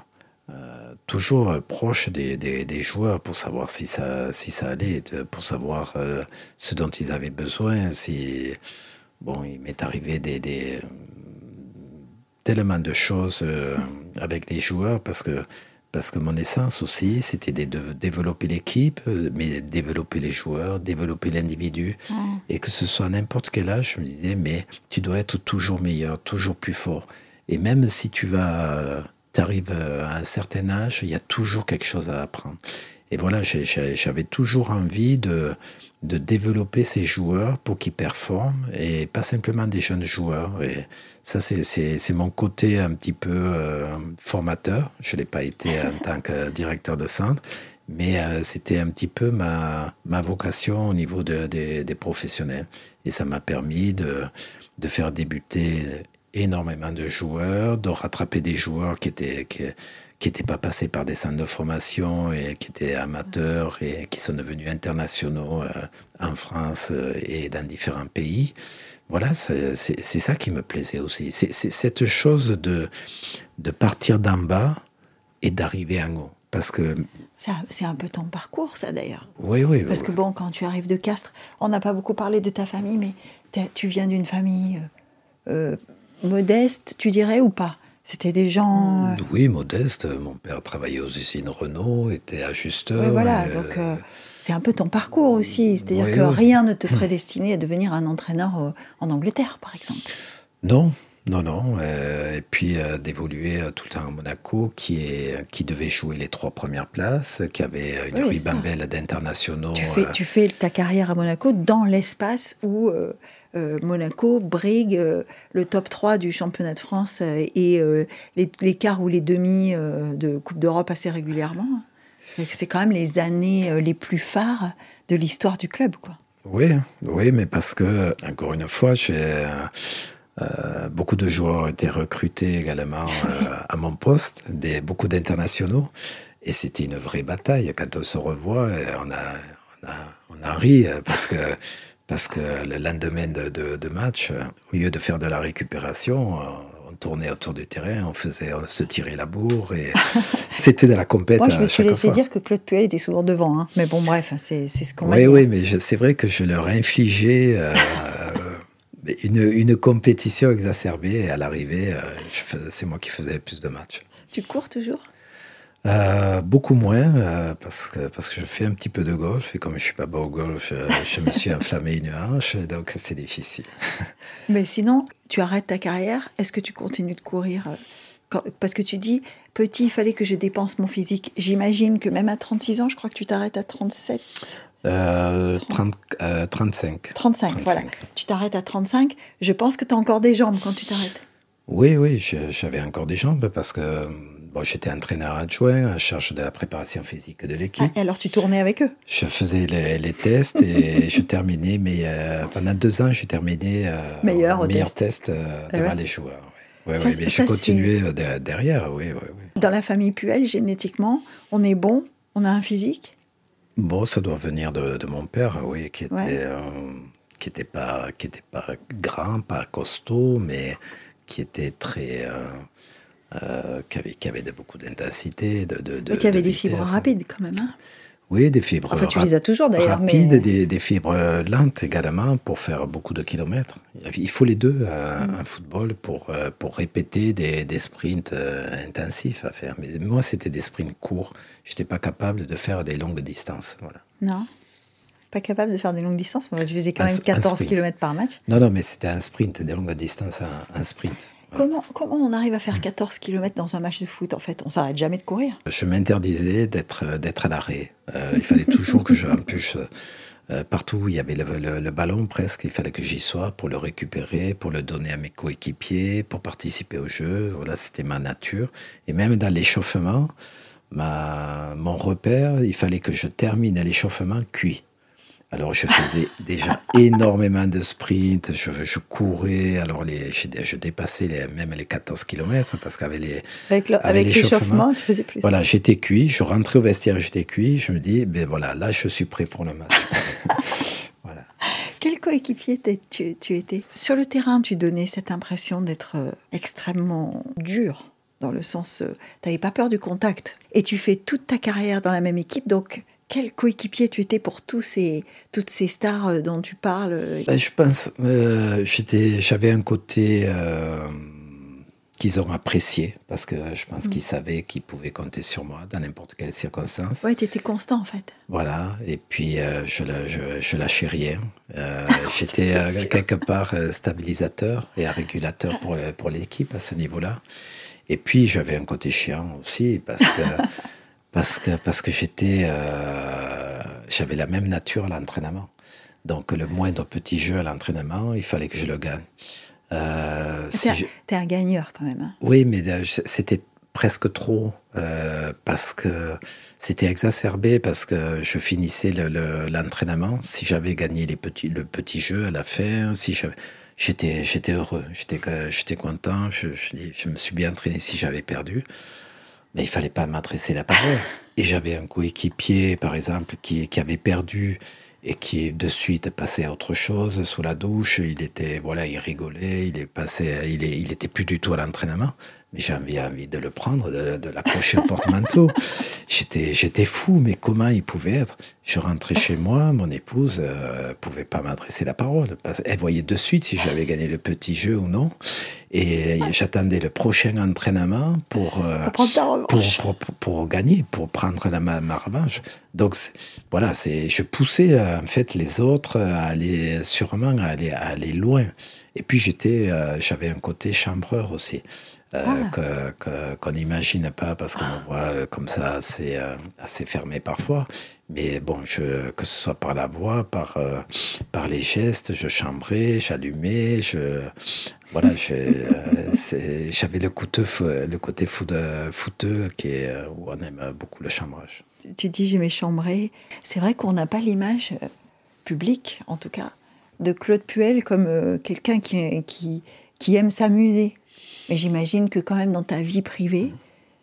euh, toujours proche des, des, joueurs pour savoir si ça, si ça allait, pour savoir ce dont ils avaient besoin. Si bon, il m'est arrivé des, des tellement de choses avec des joueurs parce que parce que mon essence aussi, c'était de développer l'équipe, mais développer les joueurs, développer l'individu. Et que ce soit à n'importe quel âge, je me disais, mais tu dois être toujours meilleur, toujours plus fort. Et même si tu vas, arrives à un certain âge, il y a toujours quelque chose à apprendre. Et voilà, j'avais toujours envie de, de développer ces joueurs pour qu'ils performent et pas simplement des jeunes joueurs. Et ça, c'est mon côté un petit peu euh, formateur. Je ne l'ai pas été en tant que directeur de centre, mais euh, c'était un petit peu ma, ma vocation au niveau de, des professionnels. Et ça m'a permis de, de faire débuter énormément de joueurs, de rattraper des joueurs qui étaient... Qui, qui n'étaient pas passés par des centres de formation et qui étaient amateurs et qui sont devenus internationaux euh, en France et dans différents pays. Voilà, c'est ça qui me plaisait aussi. C'est cette chose de, de partir d'en bas et d'arriver en haut. Parce que. C'est un peu ton parcours, ça d'ailleurs. Oui, oui. Parce que bon, quand tu arrives de Castres, on n'a pas beaucoup parlé de ta famille, mais tu viens d'une famille euh, modeste, tu dirais, ou pas? C'était des gens. Euh, oui, modestes. Mon père travaillait aux usines Renault, était ajusteur. Oui, voilà, donc euh, c'est un peu ton parcours aussi. C'est-à-dire que rien ne te prédestinait à devenir un entraîneur euh, en Angleterre, par exemple. Non, non, non. et puis d'évoluer tout le temps à Monaco, qui, est, qui devait jouer les trois premières places, qui avait une ribambelle d'internationaux. Tu fais, tu fais ta carrière à Monaco dans l'espace où euh, Monaco brigue euh, le top 3 du championnat de France euh, et les, quarts ou les demi de Coupe d'Europe assez régulièrement. C'est quand même les années les plus phares de l'histoire du club. Quoi. Oui, oui, mais parce que, encore une fois, beaucoup de joueurs ont été recrutés également à mon poste, beaucoup d'internationaux. Et c'était une vraie bataille. Quand on se revoit, on a, on a, on a ri parce que parce que le lendemain de, de, match, au lieu de faire de la récupération, on tournait autour du terrain, on faisait, on se tirait la bourre et c'était de la compète. Moi, je me suis laissé fois. dire que Claude Puel était souvent devant, hein. mais bon, bref, c'est ce qu'on m'a Oui, oui, mais je- c'est vrai que je leur infligeais euh, une, une compétition exacerbée et à l'arrivée, euh, c'est moi qui faisais le plus de matchs. Tu cours toujours? Euh, beaucoup moins euh, parce, que, parce que je fais un petit peu de golf et comme je suis pas bon au golf, je, je me suis inflammé une hanche, donc c'est difficile. Mais sinon, tu arrêtes ta carrière, est-ce que tu continues de courir euh, quand- Parce que tu dis, petit, il fallait que je dépense mon physique. J'imagine que même à 36 ans, je crois que tu t'arrêtes à 37, Euh, 30, euh, 35. 35, voilà. Tu t'arrêtes à 35, je pense que tu as encore des jambes quand tu t'arrêtes. Oui, oui, j'avais encore des jambes parce que bon, j'étais entraîneur adjoint en charge de la préparation physique de l'équipe. Ah, et alors tu tournais avec eux? Je faisais les, les tests et je terminais, mais euh, pendant deux ans, j'ai terminé euh, Meilleur meilleur test euh, Ah devant ouais. les joueurs. Ouais. Ça, ouais, mais ça, je continuais euh, de- derrière, oui, oui, oui. Dans la famille Puel, génétiquement, on est bon, on a un physique? Bon, ça doit venir de, de mon père, oui, qui était, euh, qui était pas, qui était pas grand, pas costaud, mais qui était très, euh, euh, qui avait, qui avait de, beaucoup d'intensité, de, de, de avais de des fibres rapides quand même. hein. Oui, des fibres Enfin, tu les as toujours d'ailleurs. rapides, mais... des, des fibres lentes également pour faire beaucoup de kilomètres. Il faut les deux euh, Mm. en football pour, euh, pour répéter des, des sprints euh, intensifs à faire. Mais moi, c'était des sprints courts. Je n'étais pas capable de faire des longues distances. Voilà. Non Pas capable de faire des longues distances Moi, je faisais quand même s- un 14 sprint. km par match. Non, non, mais c'était un sprint, des longues distances, un, un sprint. Comment, comment on arrive à faire 14 km dans un match de foot en fait? On s'arrête jamais de courir. Je m'interdisais d'être euh, à l'arrêt. Euh, il fallait toujours que je euh, partout où il y avait le, le- ballon presque, il fallait que j'y sois pour le récupérer, pour le donner à mes coéquipiers, pour participer au jeu. Voilà, c'était ma nature. Et même dans l'échauffement, mon repère, il fallait que je termine l'échauffement cuit. Alors je faisais déjà énormément de sprints, je, je courais, alors les, je, je dépassais les- même les 14 km parce qu'avec les, Avec l'échauffement, tu faisais plus. voilà, j'étais cuit, je rentrais au vestiaire, j'étais cuit, je me dis, ben voilà, là je suis prêt pour le match. voilà. Quel coéquipier tu, tu étais? Sur le terrain, tu donnais cette impression d'être euh, extrêmement dur, dans le sens, tu n'avais pas peur du contact. Et tu fais toute ta carrière dans la même équipe, donc quel coéquipier tu étais pour tous ces, toutes ces stars euh, dont tu parles euh, Ben, je pense, euh, j'avais un côté euh, qu'ils ont apprécié parce que je pense qu'ils savaient qu'ils pouvaient compter sur moi dans n'importe quelle circonstance. Ouais, tu étais constant en fait. Voilà, et puis euh, je, la- je, je lâchais rien. Euh, J'étais quelque part stabilisateur et régulateur pour, pour l'équipe à ce niveau-là. Et puis j'avais un côté chiant aussi parce que, parce que, parce que j'étais, euh, j'avais la même nature à l'entraînement. Donc le moindre petit jeu à l'entraînement, il fallait que je le gagne. Euh, si T'es je- un gagneur quand même. hein. oui, mais euh, c'était presque trop euh, parce que c'était exacerbé parce que je finissais le- le- l'entraînement. si j'avais gagné les petits, le petit jeu à la fin, si j'étais j'étais heureux, j'étais content. Je, je, dis, je me suis bien entraîné si j'avais perdu, mais il fallait pas m'adresser la parole. Et j'avais un coéquipier, par exemple, qui, qui avait perdu et qui de suite passait à autre chose sous la douche. Il était, voilà, il rigolait, il est passé, il, est, il était plus du tout à l'entraînement. Mais j'avais envie de le prendre, de, de l'accrocher au porte-manteau. J'étais, j'étais fou, mais comment il pouvait être? Je rentrais chez moi, mon épouse euh, pouvait pas m'adresser la parole. Elle voyait de suite si j'avais gagné le petit jeu ou non. Et j'attendais le prochain entraînement pour, euh, Pour gagner, pour prendre la, ma, ma revanche. Donc voilà, c'est, je poussais en fait les autres à aller sûrement à aller, à aller loin. Et puis j'étais, euh, j'avais un côté chambreur aussi. Euh, Ah. qu'on n'imagine pas parce qu'on me voit euh, comme ça assez, euh, assez fermé parfois. Mais bon, je, que ce soit par la voix, par, euh, par les gestes, je chambrais, j'allumais, je, voilà, j'avais le, côté fou- le côté footeux qui est, où on aime beaucoup le chambrage. Tu dis j'aimais chambrer. C'est vrai qu'on n'a pas l'image publique, en tout cas, de Claude Puel comme euh, quelqu'un qui, qui, qui aime s'amuser. Mais j'imagine que quand même dans ta vie privée,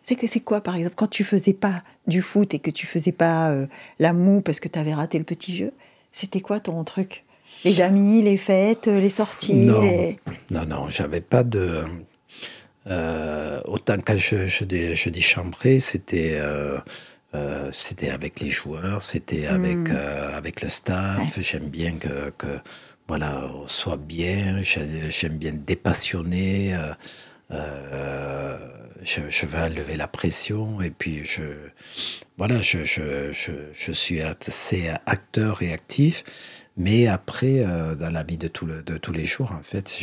c'est que c'est quoi par exemple quand tu faisais pas du foot et que tu faisais pas euh, la moue parce que tu avais raté le petit jeu, c'était quoi ton truc? Les amis, les fêtes, les sorties Non, les- non, non, j'avais pas de. autant quand je, je, dis, je dis chambrer, c'était c'était avec les joueurs, c'était avec, Mm. avec le staff. J'aime bien que, que, voilà, on soit bien, j'ai- j'aime bien dépassionner. euh, euh, je, je veux enlever la pression et puis je, voilà, je, je, je, suis assez acteur et actif. Mais après, euh, dans la vie de, tout le- de tous les jours, en fait,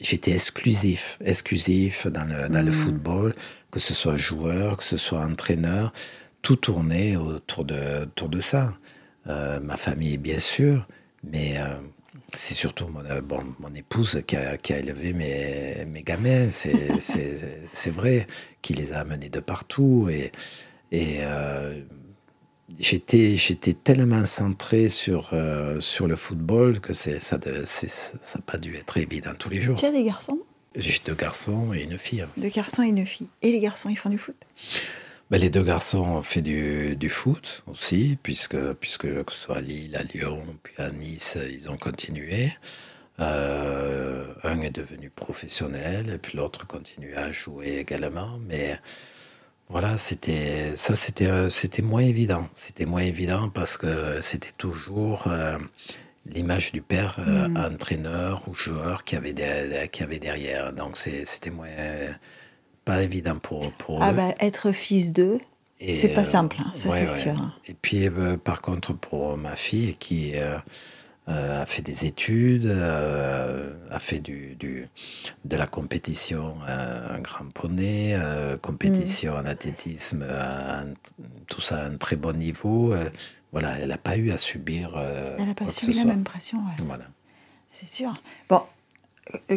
j'étais exclusif, exclusif dans le, dans le football, que ce soit joueur, que ce soit entraîneur, tout tournait autour de, autour de ça. Euh, ma famille, bien sûr, mais c'est surtout mon, euh, bon, mon épouse qui a, qui a élevé mes, mes gamins, c'est vrai, qui les a amenés de partout. Et, et euh, j'étais tellement centré sur, euh, sur le football que ça n'a pas dû être évident tous les jours. Tu as des garçons? J'ai deux garçons et une fille. Deux garçons et une fille. Et les garçons, ils font du foot? Ben, les deux garçons ont fait du, du foot aussi, puisque, puisque que ce soit à Lille, à Lyon, puis à Nice, ils ont continué. Euh, un est devenu professionnel, et puis l'autre continue à jouer également. Mais voilà, c'était ça, c'était euh, c'était moins évident. C'était moins évident parce que c'était toujours euh, l'image du père euh, entraîneur ou joueur qui avait, qui avait derrière. Donc c'était moins pas évident pour, pour Ah eux. bah, être fils d'eux, c'est pas euh, simple, hein, ça ouais, c'est ouais. sûr. Et puis, euh, par contre, pour ma fille qui euh, a fait des études, a fait du, du- de la compétition en grand poney, compétition en athlétisme, un- tout ça à un très bon niveau. voilà, elle n'a pas eu à subir. euh, Elle n'a pas subi la même pression, ouais. Voilà. c'est sûr. Bon,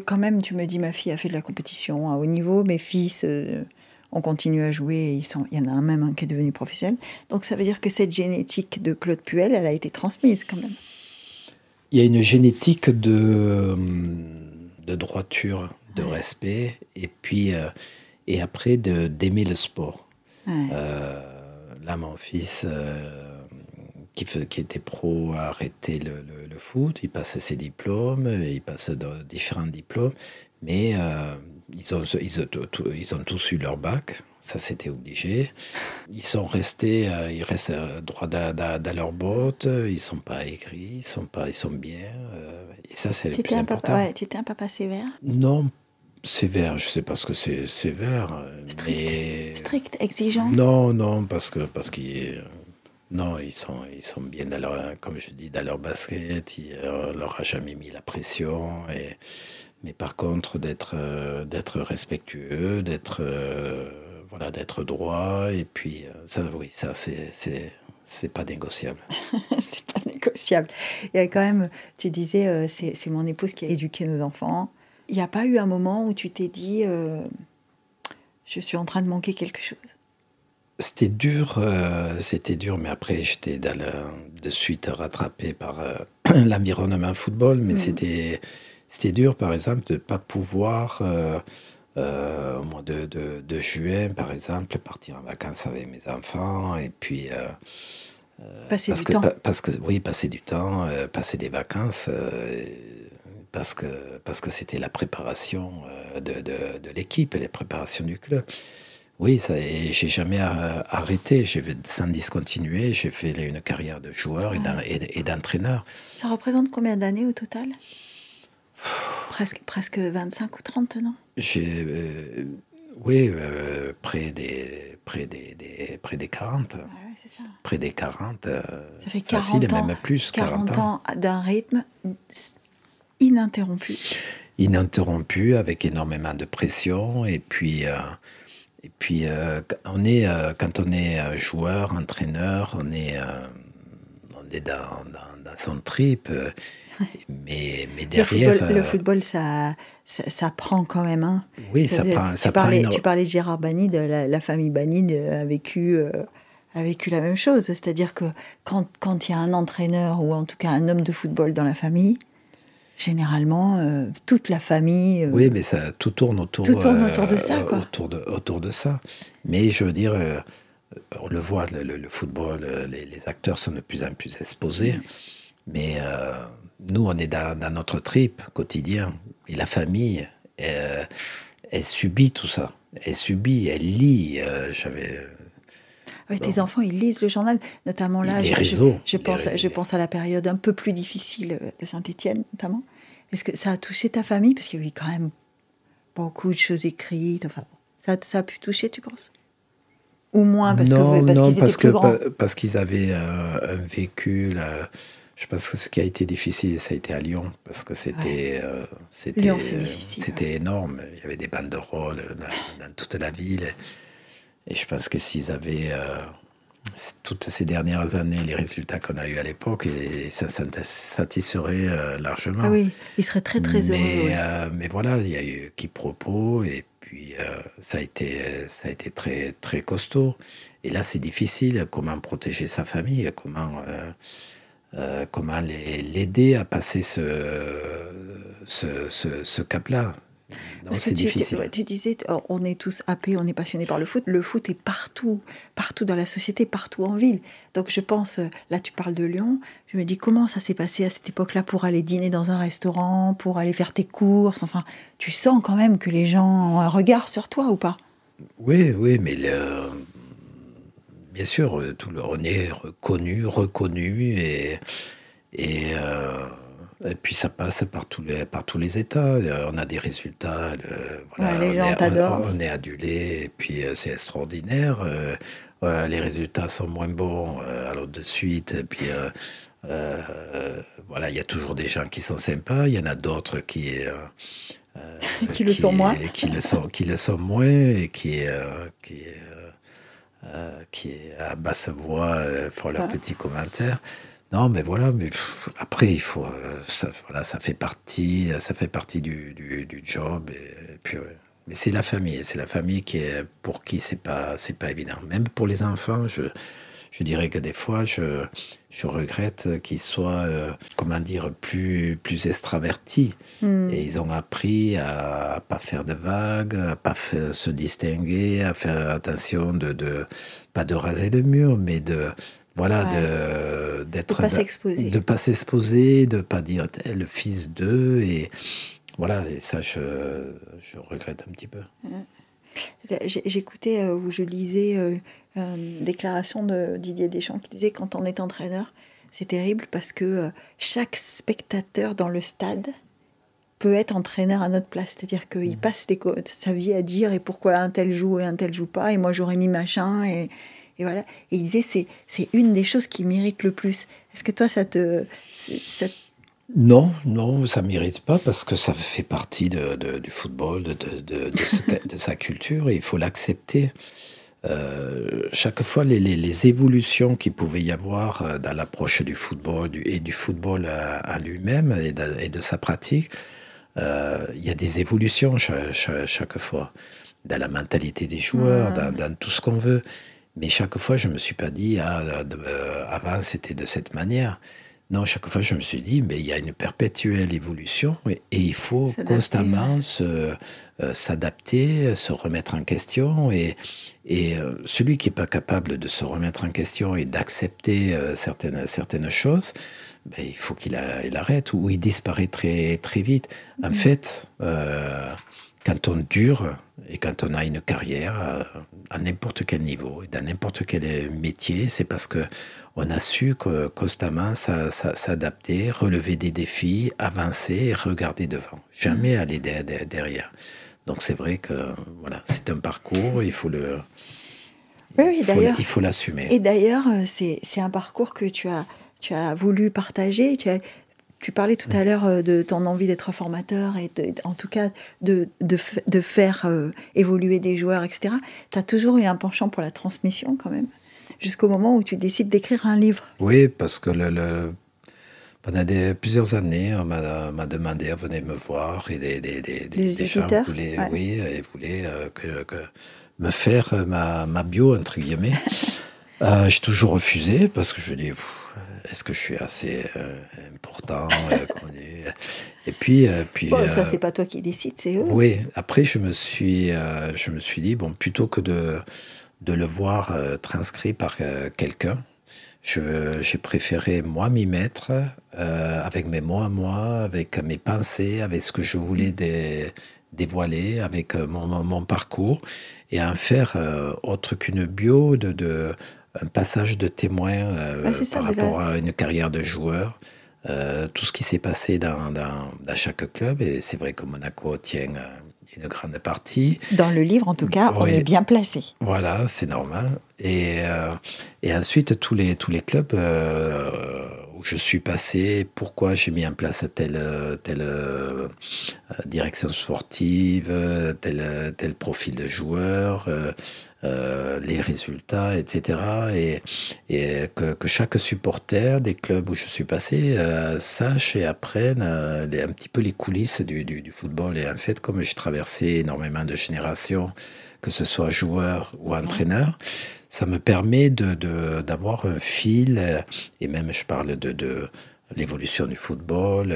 quand même, tu me dis, ma fille a fait de la compétition à haut niveau, mes fils euh, ont continué à jouer, et ils sont, il y en a un même un qui est devenu professionnel. Donc ça veut dire que cette génétique de Claude Puel, elle a été transmise quand même. Il y a une génétique de, de droiture, de Ouais. respect, et puis euh, et après d'aimer le sport. Ouais. Euh, là, mon fils, euh, qui, qui était pro, a arrêté le, le- le foot. Il passe ses diplômes, il passe de- différents diplômes, mais euh, ils, ont, ils, ont, ils ont tous eu leur bac. Ça, c'était obligé. Ils sont restés, euh, ils restent euh, droit dans, leurs bottes. Ils ne sont pas aigris, ils sont, pas, ils sont bien. euh, et ça, c'est le Tu plus étais un, important. papa, ouais, tu étais un papa sévère? Non, sévère, je sais pas ce que c'est sévère. euh, Strict. mais- Strict, exigeant? Non, non, parce que parce qu'ils non, ils sont ils sont bien dans leur comme je dis dans leur basket. Il euh, leur a jamais mis la pression mais par contre d'être euh, respectueux, d'être euh, voilà d'être droit et puis ça oui ça c'est c'est pas négociable. c'est pas négociable. Il y quand même, tu disais, c'est c'est mon épouse qui a éduqué nos enfants. Il n'y a pas eu un moment où tu t'es dit, je suis en train de manquer quelque chose? C'était dur, euh, c'était dur, mais après j'étais de suite rattrapé par euh, l'environnement football, mais Mhm. c'était c'était dur, par exemple, de ne pas pouvoir, euh, au mois de, de- de juin, par exemple, partir en vacances avec mes enfants, et puis... Passer parce du que, temps. pa- parce que oui, passer du temps, passer des vacances, parce que parce que c'était la préparation de, de, de l'équipe et la préparation du club. Oui, ça, et j'ai jamais euh, arrêté, j'ai fait- sans discontinuer, j'ai fait une carrière de joueur et d'en- et- d'entraîneur. Ça représente combien d'années au total? Presque, presque 25 ou 30, non? J'ai, euh, oui, euh, près des, près des, des- près des 40, Ouais, ouais, c'est ça. près des 40, euh, Ça fait 40 facile, et ans, même plus, 40, 40 ans d'un rythme ininterrompu. ininterrompu, avec énormément de pression. Et puis, et puis euh, on est, euh, quand on est euh, joueur, entraîneur, on est, on est dans, dans- dans son trip. mais, mais Le derrière. football, le football, ça, ça, ça prend quand même. Hein. oui, ça prend. tu, Ça prend parlais, éno- tu parlais de Gérard Banide, la, la famille Banide a vécu, a vécu la même chose. C'est-à-dire que quand quand il y a un entraîneur ou en tout cas un homme de football dans la famille, généralement, euh, toute la famille. euh, Oui, mais ça, tout tourne autour, Tout tourne autour de ça, euh, quoi. Autour de, autour de ça. Mais je veux dire, euh, on le voit, le, le- le football, euh, les, les acteurs sont de plus en plus exposés. Mais euh, nous, on est dans, dans notre trip quotidien. Et la famille, euh, elle subit tout ça. Elle subit, elle lit. J'avais. Tes enfants, ils lisent le journal, notamment là. Les je, réseaux. Je, pense, je pense à la période un peu plus difficile de Saint-Étienne, notamment. Est-ce que ça a touché ta famille? Parce qu'il y a eu quand même beaucoup de choses écrites. Enfin, ça, ça a pu toucher, tu penses? Ou moins parce non, que parce non, qu'ils parce étaient plus que, grands parce qu'ils avaient euh, un vécu. Là, je pense que ce qui a été difficile, ça a été à Lyon, parce que c'était euh, c'était Lyon, euh, c'était énorme. Il y avait des banderoles dans, dans toute la ville. Et je pense que s'ils avaient euh, toutes ces dernières années, les résultats qu'on a eu à l'époque, ça, ça satisferait euh, largement. Ah oui, ils seraient très très mais, heureux. ouais. euh, mais voilà, il y a eu quiproquo et puis ça a été ça a été très très costaud. Et là, c'est difficile. Comment protéger sa famille Comment comment l'aider à passer ce ce, ce, ce cap-là Parce que c'est tu, difficile. tu disais, oh, on est tous happés, on est passionnés par le foot. Le foot est partout, partout dans la société, partout en ville. Donc je pense, euh, là tu parles de Lyon, je me dis comment ça s'est passé à cette époque-là pour aller dîner dans un restaurant, pour aller faire tes courses? Enfin, tu sens quand même que les gens ont un regard sur toi ou pas? Oui, oui, mais le- bien sûr, euh, tout le, on est reconnu, reconnu, et, et, euh, et puis ça passe par tous les, par tous les états. Euh, On a des résultats, voilà, Ouais, les on, gens est, t'adorent. on, on est adulé, et puis euh, c'est extraordinaire. Euh, les résultats sont moins bons, euh, alors de suite, et puis euh, euh, voilà, il y a toujours des gens qui sont sympas, il y en a d'autres qui... euh, euh, Qui le sont moins. qui le sont, qui le sont moins et qui, euh, qui, euh, euh, qui à basse voix euh, font leurs Ouais. petits commentaires. Non, mais voilà. Mais pff, après, il faut, euh, ça, voilà, ça fait partie, ça fait partie du, du, du job. Et, et puis, ouais. Mais c'est la famille, c'est la famille qui est pour qui c'est pas, c'est pas évident. Même pour les enfants, je, je dirais que des fois, je, je regrette qu'ils soient, euh, comment dire, plus, plus extravertis. Hmm. Et ils ont appris à, à pas faire de vagues, à pas faire- se distinguer, à faire attention de, de pas de raser le mur, mais de voilà Ouais. d'être De pas s'exposer. de pas s'exposer, de pas dire T'es le fils d'eux et voilà et ça je, je regrette un petit peu. J'écoutais euh, ou je lisais euh, euh, une déclaration de Didier Deschamps qui disait quand on est entraîneur, c'est terrible parce que euh, chaque spectateur dans le stade peut être entraîneur à notre place. C'est-à-dire qu'il passe des sa vie à dire et pourquoi un tel joue et un tel joue pas, et moi j'aurais mis machin, et, et voilà. Et il disait c'est c'est une des choses qui mérite le plus. Est-ce que toi ça te. Non, non, ça ne mérite pas parce que ça fait partie de, de- du football, de, de, sa culture et il faut l'accepter. Euh, chaque fois, les, les- les évolutions qu'il pouvait y avoir euh, dans l'approche du football du- et du football à, à lui-même et de, et de sa pratique, euh, il y a des évolutions cha- cha- chaque, fois dans la mentalité des joueurs, dans, dans tout ce qu'on veut. Mais chaque fois, je ne me suis pas dit, ah, de- euh, avant c'était de cette manière. Non, chaque fois, je me suis dit, mais il y a une perpétuelle évolution et, et il faut S'adapter, constamment se, euh, s'adapter, se remettre en question. Et, et euh, celui qui n'est pas capable de se remettre en question et d'accepter euh, certaines, certaines choses, ben, il faut qu'il il arrête ou il disparaît très, très vite. En fait, euh, quand on dure et quand on a une carrière euh, à n'importe quel niveau et dans n'importe quel métier, c'est parce que on a su constamment s'a- s'a- s'adapter, relever des défis, avancer et regarder devant. Jamais aller de- de- derrière. Donc c'est vrai que voilà, c'est un parcours, il faut le, Oui, oui, il faut- d'ailleurs. il faut l'assumer. Et d'ailleurs, euh, c'est c'est un parcours que tu as, tu as voulu partager. Tu, as- tu parlais tout à l'heure euh, de ton envie d'être formateur et de- en tout cas de, de, de faire euh, évoluer des joueurs, etc. Tu as toujours eu un penchant pour la transmission quand même, jusqu'au moment où tu décides d'écrire un livre. Oui, parce que le, le- pendant des- plusieurs années, on m'a m'a demandé à venir me voir et des, des, des, Des des gens éditeurs, voulaient, ouais. oui, et voulaient euh, que, que me faire ma, ma bio, entre guillemets. Euh, J'ai toujours refusé parce que je dis, pff, est-ce que je suis assez euh, important euh, dire Et puis, euh, puis Bon, ça, c'est pas toi qui décides, c'est eux. oui, après, je me suis, je me suis dit, bon, plutôt que de, de le voir transcrit par quelqu'un, j'ai préféré, moi, m'y mettre euh, avec mes mots à moi, avec mes pensées, avec ce que je voulais dé- dévoiler avec mon, mon, parcours et à en faire autre qu'une bio de, de, un passage de témoin par rapport à une carrière de joueur. tout ce qui s'est passé dans, dans, dans, chaque club. Et c'est vrai que Monaco tient une grande partie. Dans le livre, en tout cas, on est bien placé. Voilà, c'est normal. Et, euh, et ensuite, tous les, tous les clubs euh, où je suis passé, pourquoi j'ai mis en place telle, telle euh, direction sportive, tel, tel profil de joueur. Euh, les résultats, etc. Et, et que, que, chaque supporter des clubs où je suis passé euh, sache et apprenne euh, un petit peu les coulisses du, du, football. Et en fait, comme j'ai traversé énormément de générations, que ce soit joueur ou entraîneur, ça me permet d'avoir de, un fil, et même je parle de, de l'évolution du football,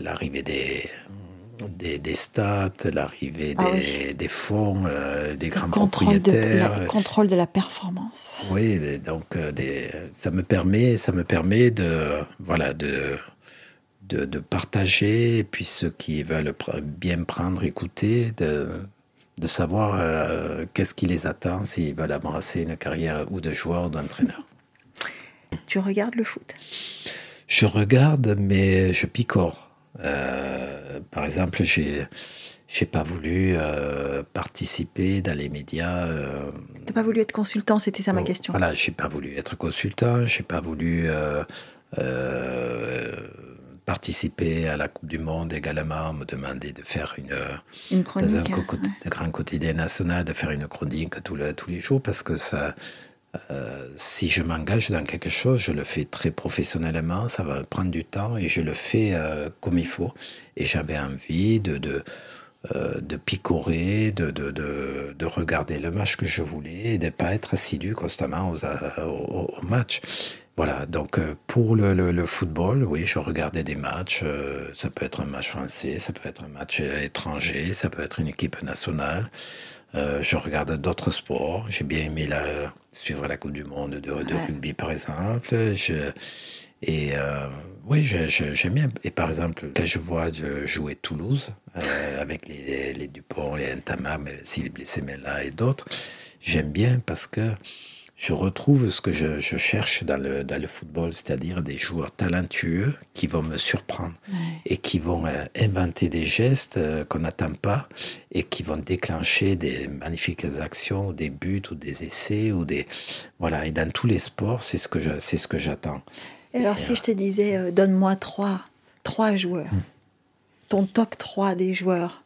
l'arrivée des des, stats, l'arrivée ah des, fonds, euh, des grands propriétaires. le contrôle de la performance. Oui, donc euh, ça me permet, ça me permet de, voilà, de, de, partager, et puis ceux qui veulent bien prendre, écouter, de, de savoir euh, qu'est-ce qui les attend s'ils veulent embrasser une carrière ou de joueur ou d'entraîneur. Tu regardes le foot? Je regarde, mais je picore. Euh, par exemple, j'ai j'ai pas voulu euh, participer dans les médias. Euh, T'as pas voulu être consultant, c'était ça ma oh, question. Voilà, j'ai pas voulu être consultant, j'ai pas voulu participer à la Coupe du Monde également, me demander de faire une, une chronique, dans un grand quotidien national, de faire une chronique tous, tous les jours parce que ça, euh, si je m'engage dans quelque chose, je le fais très professionnellement, ça va prendre du temps et je le fais euh, comme il faut. Et j'avais envie de, de, euh, de picorer, de, de, de, regarder le match que je voulais et de ne pas être assidu constamment aux, aux, matchs. Voilà, donc pour le, le, le, football, oui, je regardais des matchs. ça peut être un match français, ça peut être un match étranger, ça peut être une équipe nationale. Euh, je regarde d'autres sports. J'ai bien aimé la, suivre la Coupe du Monde de, de rugby, par exemple. Je, et euh, oui, j'aime bien. Et par exemple, quand je vois jouer Toulouse euh, avec les, les, Dupont, les Ntama, s'il est blessé, mais là et d'autres, j'aime bien parce que je retrouve ce que je, cherche dans le, dans le football, c'est-à-dire des joueurs talentueux qui vont me surprendre et qui vont euh, inventer des gestes euh, qu'on n'attend pas et qui vont déclencher des magnifiques actions, ou des buts, ou des essais, ou des voilà. Et dans tous les sports, c'est ce que c'est ce que j'attends. Et alors, si je te disais, euh, donne-moi trois, trois joueurs, hmm. ton top 3 des joueurs,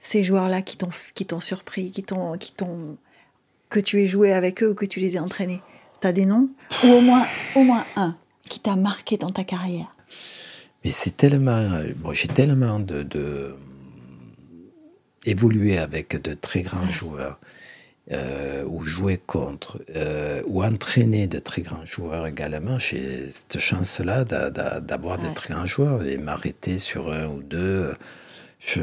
ces joueurs-là qui t'ont qui t'ont surpris, qui t'ont qui t'ont que tu aies joué avec eux ou que tu les aies entraînés Tu as des noms Ou au moins, au moins un qui t'a marqué dans ta carrière? Mais c'est tellement. Bon, j'ai tellement de, de, évolué avec de très grands joueurs. Euh, ou jouer contre, euh, ou entraîner de très grands joueurs également. J'ai cette chance-là d'avoir de très grands joueurs et m'arrêter sur un ou deux. Je,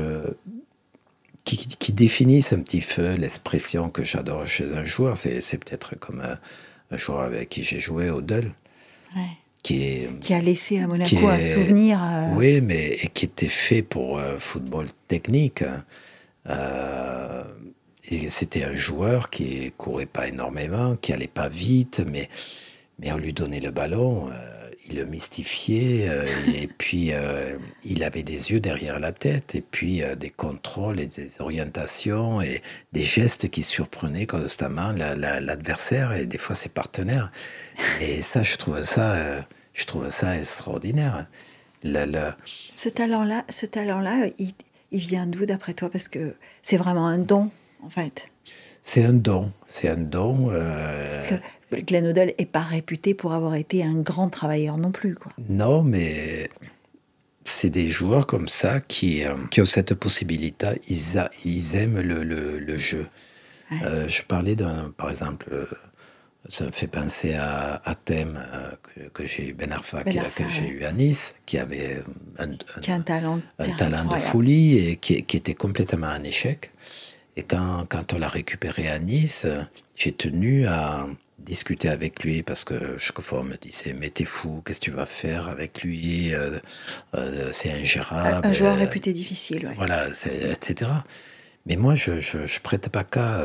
qui, définissent un petit peu l'expression que j'adore chez un joueur. C'est peut-être comme un, joueur avec qui j'ai joué au Dull. Qui, qui, a laissé à Monaco un souvenir. Euh, oui, mais qui était fait pour un football technique. Euh, et c'était un joueur qui courait pas énormément, qui allait pas vite, mais, mais on lui donnait le ballon. Euh, il le mystifiait, euh, et puis euh, il avait des yeux derrière la tête, et puis euh, des contrôles et des orientations, et des gestes qui surprenaient constamment l'adversaire et des fois ses partenaires. Et ça, je trouve ça, je trouve ça extraordinaire. Ce talent-là, ce talent-là, il, il vient d'où d'après toi? Parce que c'est vraiment un don, en fait. C'est un don, c'est un don. Parce que Glenn Odell n'est pas réputé pour avoir été un grand travailleur non plus. Quoi. Non, mais c'est des joueurs comme ça qui, euh, qui ont cette possibilité. Ils, ils aiment le, le, jeu. Euh, je parlais d'un, par exemple, euh, ça me fait penser à, à Thème que, j'ai eu, Ben Arfa, ben que j'ai eu à Nice, qui avait un, un talent, un talent de folie et qui, qui, était complètement un échec. Et quand, quand on l'a récupéré à Nice, j'ai tenu à, discuter avec lui parce que chaque fois on me disait mais t'es fou, qu'est-ce que tu vas faire avec lui, euh, euh, c'est ingérable. Un joueur réputé difficile, ouais. Voilà, etc. Mais moi, je, je, prête pas cas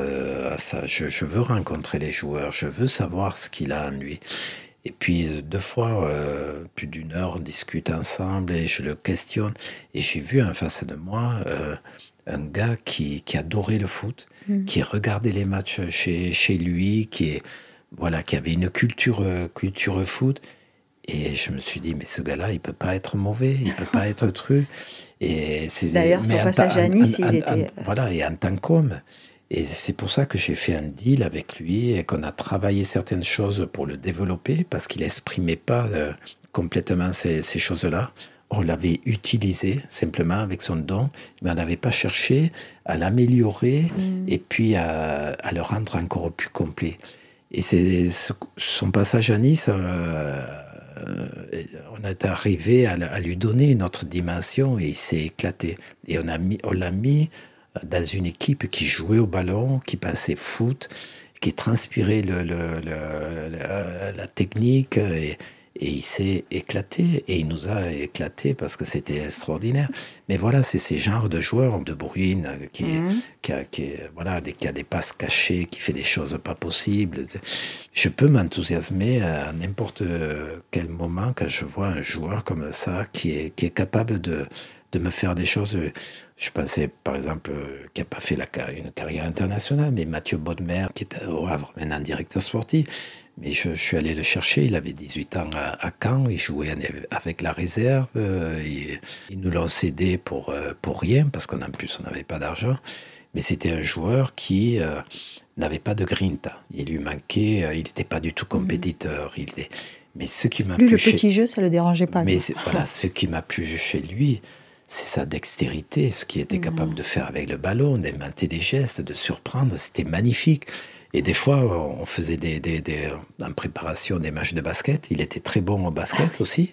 à ça. Je, je, veux rencontrer les joueurs, je veux savoir ce qu'il a en lui. Et puis deux fois, plus d'une heure, on discute ensemble et je le questionne. Et j'ai vu en face de moi un gars qui, qui, adorait le foot, mm. qui regardait les matchs chez, chez lui, qui, est, voilà, qui avait une culture, culture foot. Et je me suis dit, mais ce gars-là, il peut pas être mauvais, il peut pas être truc. Et D'ailleurs, son passage à Nice, il était... voilà, et en tant qu'homme. Et c'est pour ça que j'ai fait un deal avec lui et qu'on a travaillé certaines choses pour le développer, parce qu'il n'exprimait pas euh, complètement ces, ces choses-là on l'avait utilisé simplement avec son don, mais on n'avait pas cherché à l'améliorer mm. et puis à, le rendre encore plus complet. Et c'est son passage à Nice, euh, on est arrivé à, lui donner une autre dimension et il s'est éclaté. Et on l'a mis, mis dans une équipe qui jouait au ballon, qui passait foot, qui transpirait le, la technique. Et, et il s'est éclaté, et il nous a éclaté parce que c'était extraordinaire. Mais voilà, c'est ces genres de joueurs, de Bruyne, qui, mhm. qui, a, qui, voilà, des, qui a des passes cachées, qui fait des choses pas possibles. Je peux m'enthousiasmer à n'importe quel moment quand je vois un joueur comme ça qui est, qui est capable de, de me faire des choses. Je pensais, par exemple, qui n'a pas fait la, une carrière internationale, mais Mathieu Bodmer, qui est au Havre, maintenant directeur sportif, mais je, suis allé le chercher, il avait 18 ans à, Caen, il jouait avec la réserve, euh, ils nous l'ont cédé pour, euh, pour rien, parce qu'en plus on n'avait pas d'argent. Mais c'était un joueur qui euh, n'avait pas de grinta. Il lui manquait, il n'était pas du tout compétiteur. Il était... Mais ce qui m'a le petit jeu, ça le dérangeait pas. Mais voilà, ce qui m'a plu chez lui, c'est sa dextérité, ce qu'il était capable de faire avec le ballon, d'inventer des gestes, de surprendre. C'était magnifique. Et des fois, on faisait des, des, des, en préparation des matchs de basket. Il était très bon au basket aussi.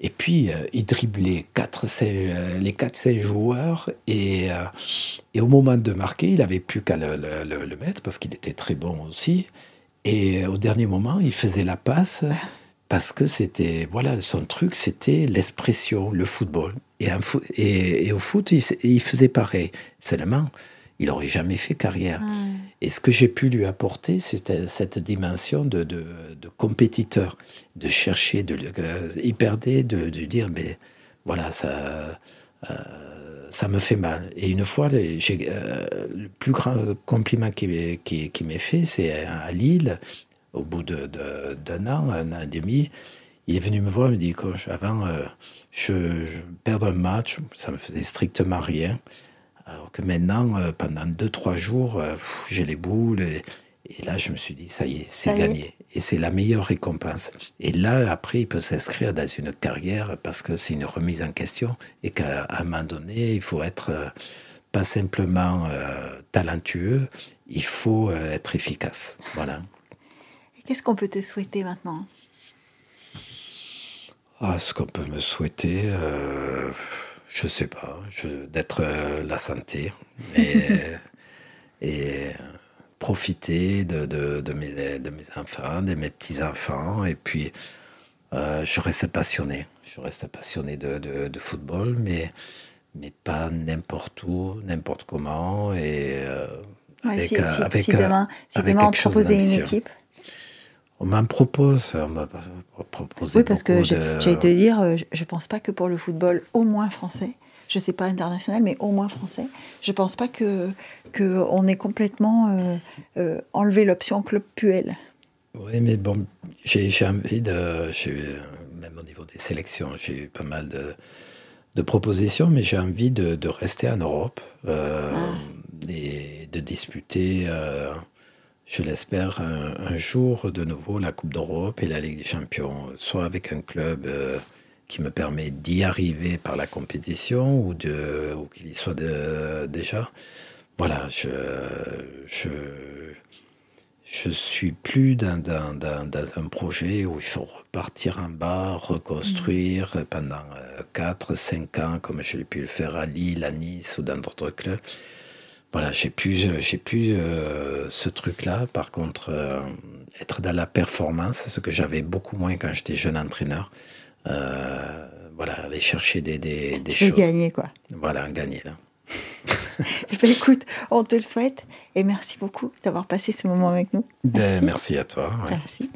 Et puis, euh, il driblait quatre, euh, les 4-5 joueurs. Et, euh, et, au moment de marquer, il n'avait plus qu'à le, le, le, mettre parce qu'il était très bon aussi. Et au dernier moment, il faisait la passe parce que c'était, voilà, son truc, c'était l'expression, le football. Et, et, et, au foot, il, il faisait pareil. Seulement, il n'aurait jamais fait carrière. Et ce que j'ai pu lui apporter, c'était cette dimension de, de, compétiteur, de chercher, de euh, y perdre, de, de, dire, mais voilà, ça, euh, ça me fait mal. Et une fois, j'ai, euh, le plus grand compliment qui, m'est qui, qui fait, c'est à Lille, au bout d'un an, un an et demi, il est venu me voir, il me dit, coach, avant, je, je perds un match, ça me faisait strictement rien. Alors que maintenant, euh, pendant deux, trois jours, euh, j'ai les boules. Et, là, je me suis dit, ça y est, c'est gagné. Et c'est la meilleure récompense. Et là, après, il peut s'inscrire dans une carrière parce que c'est une remise en question et qu'à un moment donné, il faut être euh, pas simplement talentueux, il faut être efficace. Voilà. Qu'est-ce qu'on peut te souhaiter maintenant? Ah, Ce qu'on peut me souhaiter, je sais pas, d'être euh, la santé et, et profiter de, de, de, mes, de mes enfants, de mes petits-enfants. Et puis, euh, je reste passionné. Je reste passionné de, de, football, mais, mais pas n'importe où, n'importe comment. Et, euh, avec, si, si, demain, si demain on te proposait une équipe on m'en propose, on m'a proposé. Oui, parce que j'allais te dire, euh, je ne pense pas que pour le football, au moins français, je ne sais pas international, mais au moins français, je ne pense pas que qu'on ait complètement euh, euh, enlevé l'option club Puel. Oui, mais bon, j'ai envie de, même au niveau des sélections, j'ai eu pas mal de, de propositions, mais j'ai envie de, de, rester en Europe ah. et de disputer je l'espère, un, jour de nouveau la Coupe d'Europe et la Ligue des Champions, soit avec un club euh, qui me permet d'y arriver par la compétition ou, de, ou qu'il y soit déjà. Voilà, je, je, je suis plus dans, dans, dans, un projet où il faut repartir en bas, reconstruire pendant 4, euh, 5 ans, comme je l'ai pu le faire à Lille, à Nice ou dans d'autres clubs voilà, j'ai plus, j'ai plus euh, ce truc-là. Par contre, euh, être dans la performance, ce que j'avais beaucoup moins quand j'étais jeune entraîneur. Euh, voilà, aller chercher des, des, des choses. gagner, quoi. Voilà, gagner là. Ben, écoute, on te le souhaite et merci beaucoup d'avoir passé ce moment avec nous. Ben, merci à toi. ouais. Merci.